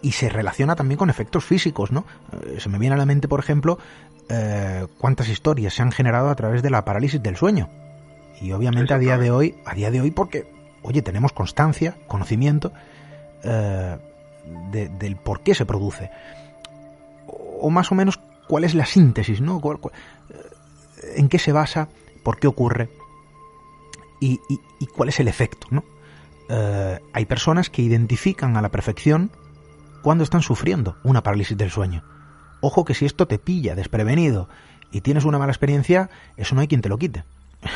y se relaciona también con efectos físicos, ¿no? Eh, se me viene a la mente, por ejemplo, eh, cuántas historias se han generado a través de la parálisis del sueño. Y obviamente a día de hoy, a día de hoy, porque oye, tenemos constancia, conocimiento eh, del por qué se produce. O, más o menos cuál es la síntesis, ¿no? Eh, ¿En qué se basa? ¿Por qué ocurre? Y, cuál es el efecto, ¿no? Eh, hay personas que identifican a la perfección cuando están sufriendo una parálisis del sueño. Ojo que si esto te pilla desprevenido y tienes una mala experiencia, eso no hay quien te lo quite.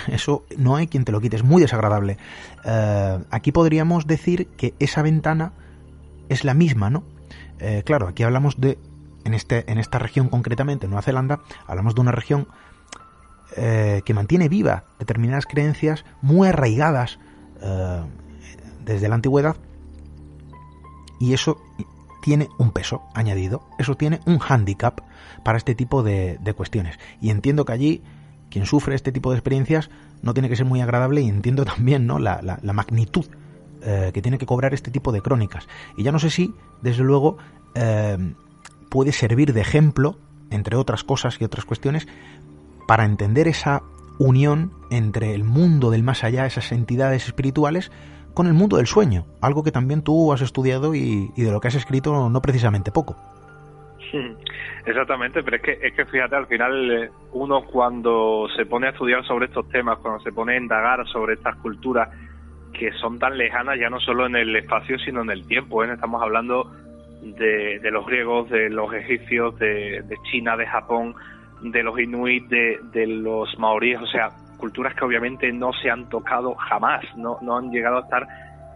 Eso no hay quien te lo quite, es muy desagradable. Eh, aquí podríamos decir que esa ventana es la misma, ¿no? Eh, claro, aquí hablamos de, en, este, en esta región concretamente, Nueva Zelanda, hablamos de una región eh, que mantiene viva determinadas creencias muy arraigadas desde la antigüedad y eso tiene un peso añadido, eso tiene un hándicap para este tipo de cuestiones. Y entiendo que allí quien sufre este tipo de experiencias no tiene que ser muy agradable y entiendo también ¿no? la, magnitud eh, que tiene que cobrar este tipo de crónicas. Y ya no sé si, desde luego, eh, puede servir de ejemplo entre otras cosas y otras cuestiones, para entender esa unión entre el mundo del más allá, esas entidades espirituales, con el mundo del sueño, algo que también tú has estudiado y, de lo que has escrito no precisamente poco. Exactamente, pero es que, es que fíjate, al final eh, uno cuando se pone a estudiar sobre estos temas, cuando se pone a indagar sobre estas culturas que son tan lejanas ya no solo en el espacio, sino en el tiempo, ¿eh? estamos hablando de, los griegos, de los egipcios, de, China, de Japón, de los inuit, de, de los maoríes, o sea, culturas que obviamente no se han tocado jamás, no, no han llegado a estar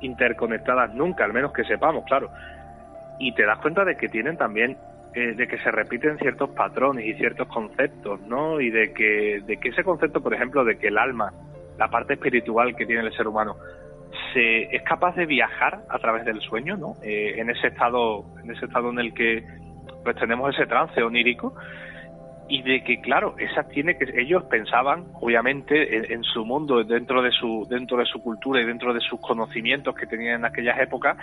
interconectadas nunca, al menos que sepamos, claro. Y te das cuenta de que tienen también, eh, de que se repiten ciertos patrones y ciertos conceptos, ¿no? Y de que, de que ese concepto, por ejemplo, de que el alma, la parte espiritual que tiene el ser humano, se, es capaz de viajar a través del sueño, ¿no? Eh, en ese estado, en ese estado en el que pues tenemos ese trance onírico, y de que claro esa tiene que ellos pensaban obviamente en, su mundo dentro de su dentro de su cultura y dentro de sus conocimientos que tenían en aquellas épocas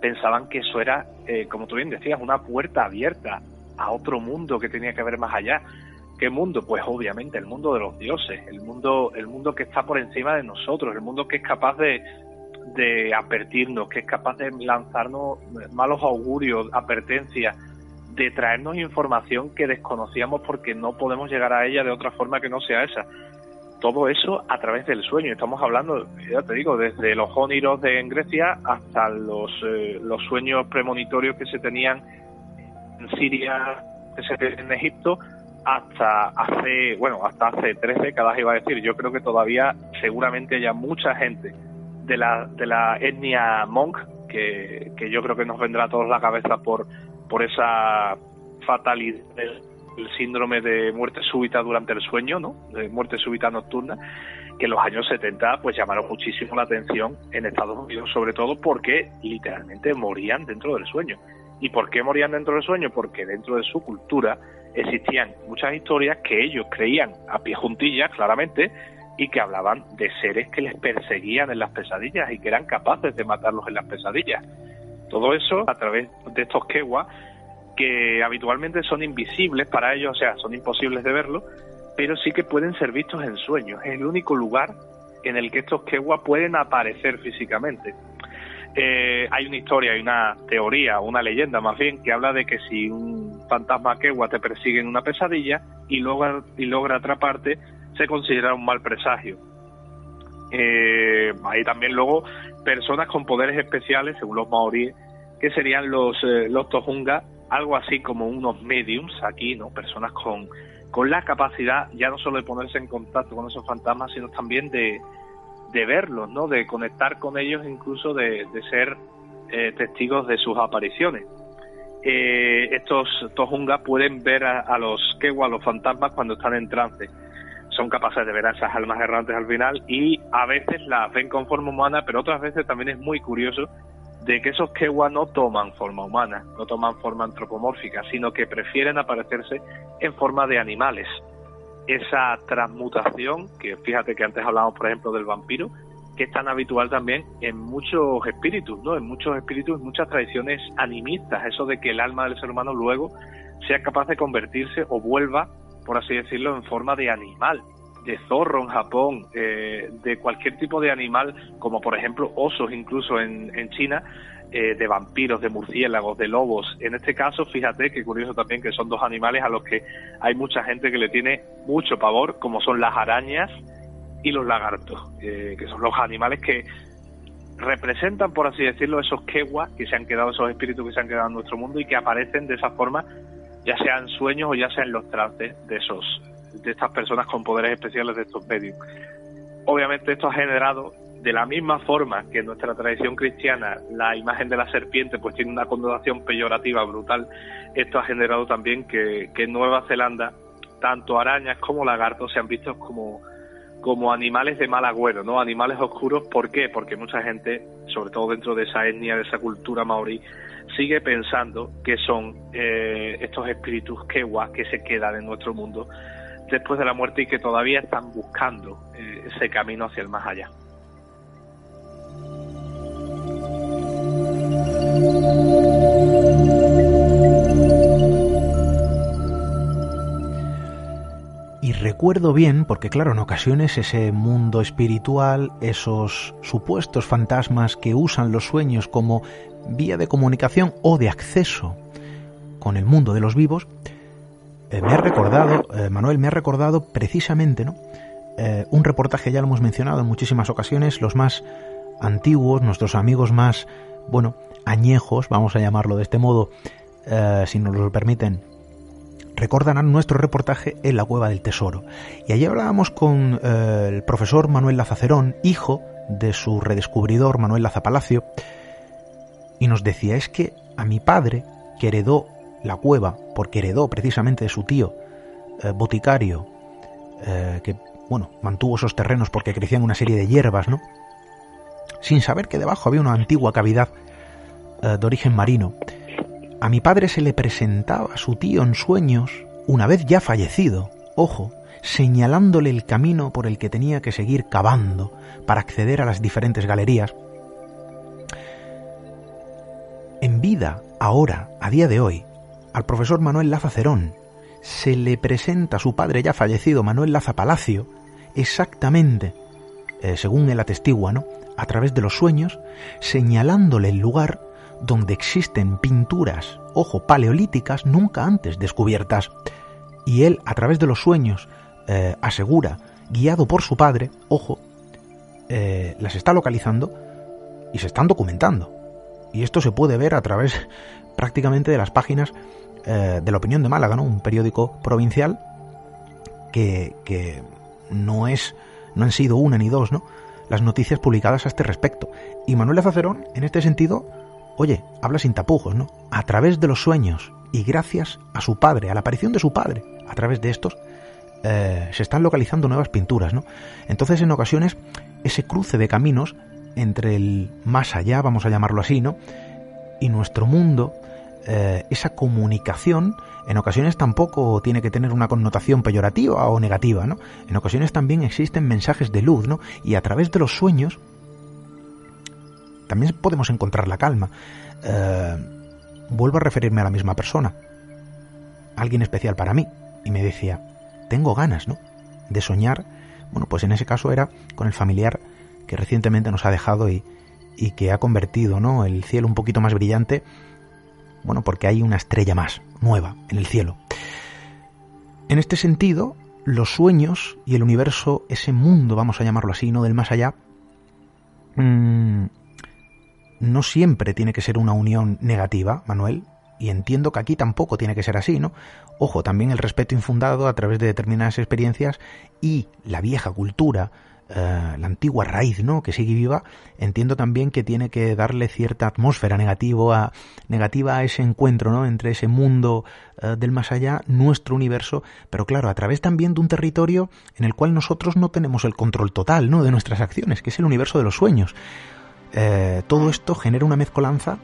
pensaban que eso era eh, como tú bien decías una puerta abierta a otro mundo que tenía que haber más allá. Qué mundo pues obviamente el mundo de los dioses el mundo el mundo que está por encima de nosotros el mundo que es capaz de de advertirnos que es capaz de lanzarnos malos augurios advertencias de traernos información que desconocíamos porque no podemos llegar a ella de otra forma que no sea esa. Todo eso a través del sueño. Estamos hablando, ya te digo, desde los óniros de en Grecia hasta los, eh, los sueños premonitorios que se tenían en Siria, en Egipto, hasta hace, bueno, hasta hace tres décadas iba a decir. Yo creo que todavía seguramente haya mucha gente de la, de la etnia monk que, que yo creo que nos vendrá a todos la cabeza por por esa fatalidad del, síndrome de muerte súbita durante el sueño, ¿no? De muerte súbita nocturna, que en los años 70 pues llamaron muchísimo la atención en Estados Unidos, sobre todo porque literalmente morían dentro del sueño. ¿Y por qué morían dentro del sueño? Porque dentro de su cultura existían muchas historias que ellos creían a pie juntillas, claramente, y que hablaban de seres que les perseguían en las pesadillas y que eran capaces de matarlos en las pesadillas. Todo eso a través de estos kewa que habitualmente son invisibles para ellos, o sea, son imposibles de verlo, pero sí que pueden ser vistos en sueños. Es el único lugar en el que estos kewa pueden aparecer físicamente. Eh, hay una historia, hay una teoría, una leyenda más bien, que habla de que si un fantasma kewa te persigue en una pesadilla y logra, y logra atraparte, se considera un mal presagio. Eh, hay también luego personas con poderes especiales, según los maoríes, que serían los, eh, los Tohunga, algo así como unos mediums aquí, ¿no? Personas con, con la capacidad ya no solo de ponerse en contacto con esos fantasmas, sino también de, de verlos, ¿no? De conectar con ellos, incluso de, de ser eh, testigos de sus apariciones. Eh, estos Tohunga pueden ver a, a los Kewa, los fantasmas, cuando están en trance son capaces de ver a esas almas errantes al final y a veces las ven con forma humana, pero otras veces también es muy curioso de que esos Kewa no toman forma humana, no toman forma antropomórfica, sino que prefieren aparecerse en forma de animales. Esa transmutación, que fíjate que antes hablábamos, por ejemplo, del vampiro, que es tan habitual también en muchos espíritus, ¿no? En muchos espíritus, en muchas tradiciones animistas, eso de que el alma del ser humano luego sea capaz de convertirse o vuelva por así decirlo, en forma de animal, de zorro en Japón, eh, de cualquier tipo de animal, como por ejemplo osos incluso en, China, eh, de vampiros, de murciélagos, de lobos. En este caso, fíjate que curioso también que son dos animales a los que hay mucha gente que le tiene mucho pavor, como son las arañas y los lagartos, eh, que son los animales que representan, por así decirlo, esos kewa que se han quedado, esos espíritus que se han quedado en nuestro mundo y que aparecen de esa forma ya sean sueños o ya sean los trances de esos de estas personas con poderes especiales de estos medios. Obviamente esto ha generado de la misma forma que en nuestra tradición cristiana la imagen de la serpiente pues tiene una connotación peyorativa brutal, esto ha generado también que, que en Nueva Zelanda tanto arañas como lagartos sean vistos como, como animales de mal agüero, ¿no? Animales oscuros, ¿por qué? Porque mucha gente, sobre todo dentro de esa etnia, de esa cultura maorí, sigue pensando que son eh, estos espíritus kewa que se quedan en nuestro mundo después de la muerte y que todavía están buscando eh, ese camino hacia el más allá. recuerdo bien, porque claro, en ocasiones ese mundo espiritual, esos supuestos fantasmas que usan los sueños como vía de comunicación o de acceso con el mundo de los vivos, eh, me ha recordado, eh, Manuel, me ha recordado precisamente, ¿no? Eh, un reportaje, ya lo hemos mencionado en muchísimas ocasiones, los más antiguos, nuestros amigos más, bueno, añejos, vamos a llamarlo de este modo, si nos lo permiten, recordarán nuestro reportaje en la Cueva del Tesoro. Y allí hablábamos con el profesor Manuel Lazacerón, hijo de su redescubridor Manuel Lazapalacio, y nos decía, es que a mi padre, que heredó la cueva, porque heredó precisamente de su tío, eh, boticario, eh, que, bueno, mantuvo esos terrenos porque crecían una serie de hierbas, ¿no? Sin saber que debajo había una antigua cavidad eh, de origen marino. A mi padre se le presentaba a su tío en sueños, una vez ya fallecido, ojo, señalándole el camino por el que tenía que seguir cavando para acceder a las diferentes galerías. En vida, ahora, a día de hoy, al profesor Manuel Laza Cerón se le presenta a su padre ya fallecido, Manuel Laza Palacio, exactamente, eh, según él atestigua, ¿no? a través de los sueños, señalándole el lugar donde existen pinturas, ojo, paleolíticas nunca antes descubiertas. Y él, a través de los sueños, eh, asegura, guiado por su padre, ojo, eh, las está localizando y se están documentando. Y esto se puede ver a través prácticamente de las páginas eh, de la opinión de Málaga, ¿no? Un periódico provincial que, que no es, no han sido una ni dos, ¿no? Las noticias publicadas a este respecto. Y Manuel Zacerón, en este sentido, oye, habla sin tapujos, ¿no? A través de los sueños y gracias a su padre, a la aparición de su padre, a través de estos, eh, se están localizando nuevas pinturas, ¿no? Entonces, en ocasiones, ese cruce de caminos entre el más allá, vamos a llamarlo así, ¿no? Y nuestro mundo, eh, esa comunicación en ocasiones tampoco tiene que tener una connotación peyorativa o negativa, ¿no? En ocasiones también existen mensajes de luz, ¿no? Y a través de los sueños también podemos encontrar la calma. Eh, vuelvo a referirme a la misma persona, alguien especial para mí, y me decía, tengo ganas, ¿no? De soñar, bueno, pues en ese caso era con el familiar que recientemente nos ha dejado y, y que ha convertido, ¿no? El cielo un poquito más brillante bueno, porque hay una estrella más, nueva, en el cielo. En este sentido, los sueños y el universo, ese mundo, vamos a llamarlo así, no del más allá, mm, no siempre tiene que ser una unión negativa, Manuel, y entiendo que aquí tampoco tiene que ser así, ¿no? Ojo, también el respeto infundado a través de determinadas experiencias y la vieja cultura eh, la antigua raíz, ¿no? Que sigue viva, entiendo también que tiene que darle cierta atmósfera negativo a, negativa a ese encuentro, ¿no? Entre ese mundo eh, del más allá, nuestro universo, pero claro, a través también de un territorio en el cual nosotros no tenemos el control total, ¿no? De nuestras acciones, que es el universo de los sueños. Eh, todo esto genera una mezcolanza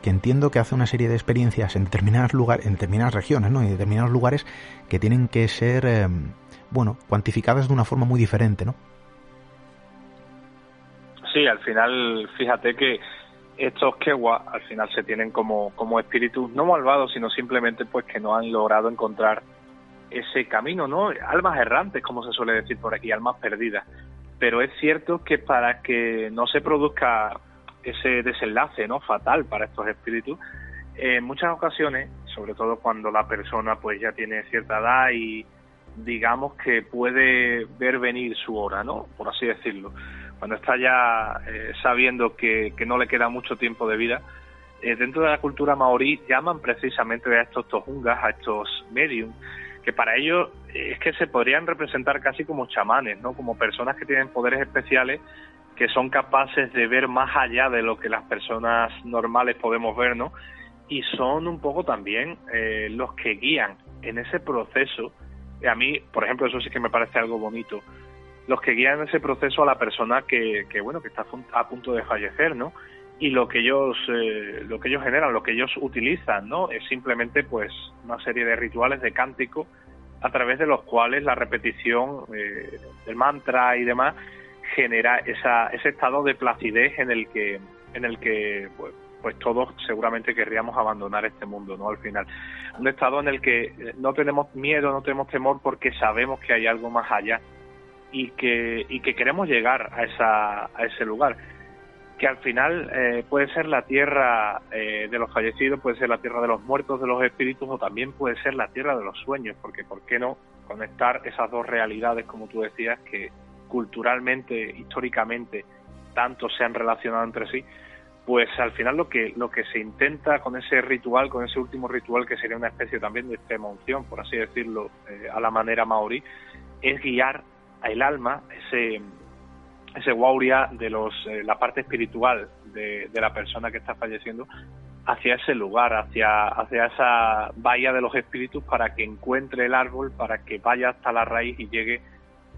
que entiendo que hace una serie de experiencias en determinados lugares, en determinadas regiones, ¿no? En determinados lugares que tienen que ser, bueno, cuantificadas de una forma muy diferente, ¿no? Sí, al final, fíjate que estos Kewa al final se tienen como, como espíritus no malvados, sino simplemente pues que no han logrado encontrar ese camino, ¿no? Almas errantes, como se suele decir por aquí, almas perdidas. Pero es cierto que para que no se produzca ese desenlace, ¿no? Fatal para estos espíritus, en muchas ocasiones, sobre todo cuando la persona pues ya tiene cierta edad y digamos que puede ver venir su hora, ¿no? Por así decirlo cuando está ya eh, sabiendo que, no le queda mucho tiempo de vida, eh, dentro de la cultura maorí llaman precisamente a estos tojungas, a estos medium, que para ellos eh, es que se podrían representar casi como chamanes, ¿no? Como personas que tienen poderes especiales que son capaces de ver más allá de lo que las personas normales podemos ver, ¿no? Y son un poco también los que guían en ese proceso. A mí, por ejemplo, eso sí que me parece algo bonito los que guían ese proceso a la persona que, que bueno que está a punto de fallecer no y lo que ellos eh, lo que ellos generan lo que ellos utilizan no es simplemente pues una serie de rituales de cántico a través de los cuales la repetición eh, del mantra y demás genera esa, ese estado de placidez en el que en el que pues, pues todos seguramente querríamos abandonar este mundo, ¿no? Al final, un estado en el que no tenemos miedo, no tenemos temor porque sabemos que hay algo más allá y que, y que queremos llegar a, esa, a ese lugar que al final eh, puede ser la tierra eh, de los fallecidos, puede ser la tierra de los muertos, de los espíritus, o también puede ser la tierra de los sueños, porque ¿por qué no conectar esas dos realidades, como tú decías, que culturalmente, históricamente, tanto se han relacionado entre sí? Pues al final lo que lo que se intenta con ese ritual, con ese último ritual que sería una especie también de extrema por así decirlo, eh, a la manera maorí, es guiar al alma, ese ese wauria de los, eh, la parte espiritual de, la persona que está falleciendo hacia ese lugar, hacia, hacia esa bahía de los espíritus para que encuentre el árbol, para que vaya hasta la raíz y llegue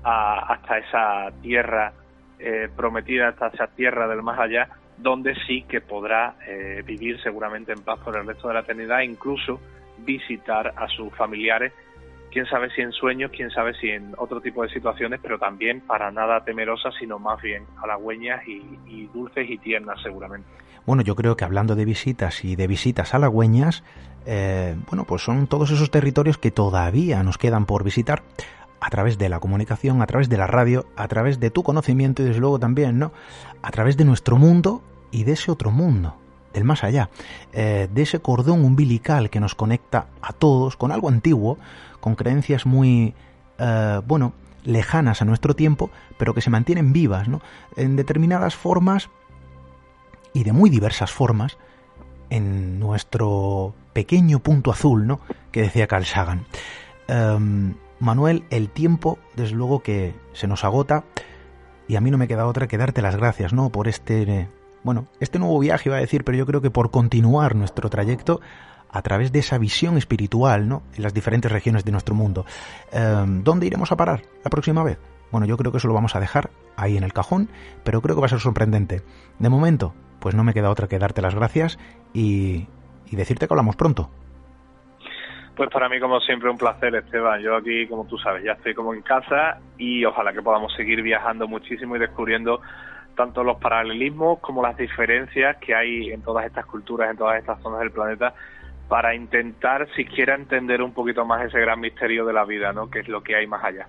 hasta esa tierra eh, prometida, hasta esa tierra del más allá, donde sí que podrá eh, vivir seguramente en paz por el resto de la eternidad, incluso visitar a sus familiares quién sabe si en sueños, quién sabe si en otro tipo de situaciones, pero también para nada temerosas, sino más bien halagüeñas y, dulces y tiernas seguramente. Bueno, yo creo que hablando de visitas y de visitas halagüeñas, eh, bueno, pues son todos esos territorios que todavía nos quedan por visitar a través de la comunicación, a través de la radio, a través de tu conocimiento y desde luego también, ¿no? A través de nuestro mundo y de ese otro mundo, del más allá, eh, de ese cordón umbilical que nos conecta a todos con algo antiguo, con creencias muy, eh, bueno, lejanas a nuestro tiempo, pero que se mantienen vivas, ¿no? En determinadas formas y de muy diversas formas en nuestro pequeño punto azul, ¿no? Que decía Carl Sagan. Em, Manuel, el tiempo, desde luego que se nos agota y a mí no me queda otra que darte las gracias, ¿no? Por este, bueno, este nuevo viaje iba a decir, pero yo creo que por continuar nuestro trayecto a través de esa visión espiritual ¿no? en las diferentes regiones de nuestro mundo. Em, ¿Dónde iremos a parar la próxima vez? Bueno, yo creo que eso lo vamos a dejar ahí en el cajón, pero creo que va a ser sorprendente. De momento, pues no me queda otra que darte las gracias y, y decirte que hablamos pronto. Pues para mí, como siempre, un placer, Esteban. Yo aquí, como tú sabes, ya estoy como en casa y ojalá que podamos seguir viajando muchísimo y descubriendo tanto los paralelismos como las diferencias que hay en todas estas culturas, en todas estas zonas del planeta para intentar siquiera entender un poquito más ese gran misterio de la vida, ¿no? Que es lo que hay más allá.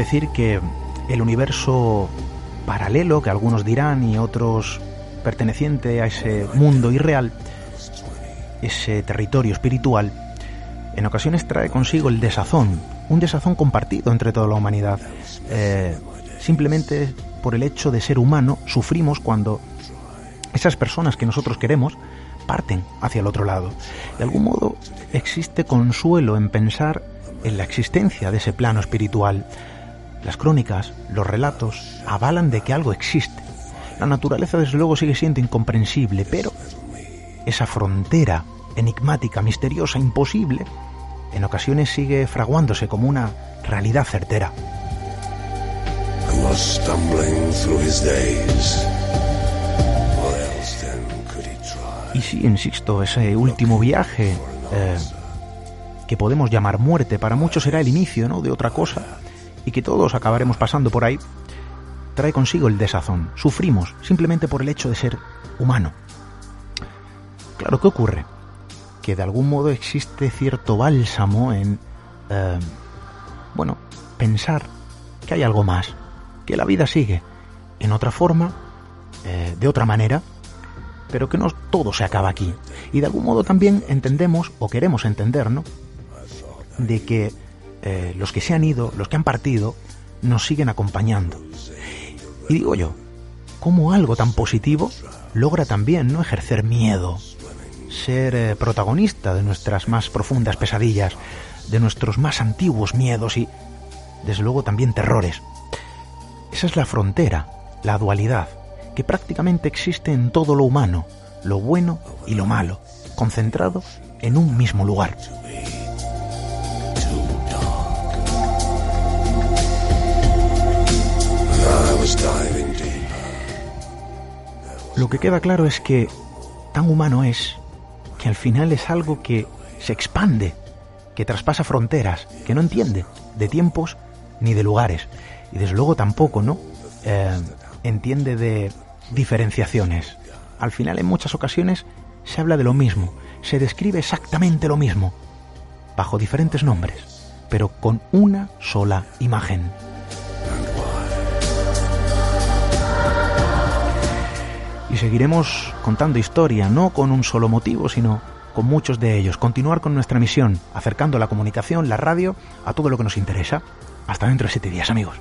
Decir que el universo paralelo, que algunos dirán y otros perteneciente a ese mundo irreal, ese territorio espiritual, en ocasiones trae consigo el desazón, un desazón compartido entre toda la humanidad. Eh, simplemente por el hecho de ser humano sufrimos cuando esas personas que nosotros queremos parten hacia el otro lado. De algún modo existe consuelo en pensar en la existencia de ese plano espiritual, las crónicas, los relatos, avalan de que algo existe. La naturaleza desde luego sigue siendo incomprensible, pero esa frontera enigmática, misteriosa, imposible, en ocasiones sigue fraguándose como una realidad certera. Y sí, insisto, ese último viaje eh, que podemos llamar muerte, para muchos será el inicio ¿no? de otra cosa, y que todos acabaremos pasando por ahí, trae consigo el desazón. Sufrimos simplemente por el hecho de ser humano. Claro, ¿qué ocurre? Que de algún modo existe cierto bálsamo en, eh, bueno, pensar que hay algo más, que la vida sigue en otra forma, eh, de otra manera, pero que no todo se acaba aquí. Y de algún modo también entendemos, o queremos entender, ¿no? De que eh, los que se han ido, los que han partido, nos siguen acompañando. Y digo yo, ¿cómo algo tan positivo logra también no ejercer miedo, ser eh, protagonista de nuestras más profundas pesadillas, de nuestros más antiguos miedos y, desde luego, también terrores? Esa es la frontera, la dualidad, que prácticamente existe en todo lo humano, lo bueno y lo malo, concentrado en un mismo lugar. Lo que queda claro es que tan humano es que al final es algo que se expande, que traspasa fronteras, que no entiende de tiempos ni de lugares. Y desde luego tampoco, ¿no? Eh, entiende de diferenciaciones. Al final, en muchas ocasiones, se habla de lo mismo, se describe exactamente lo mismo, bajo diferentes nombres, pero con una sola imagen. Y seguiremos contando historia, no con un solo motivo, sino con muchos de ellos. Continuar con nuestra misión, acercando la comunicación, la radio, a todo lo que nos interesa. Hasta dentro de siete días, amigos.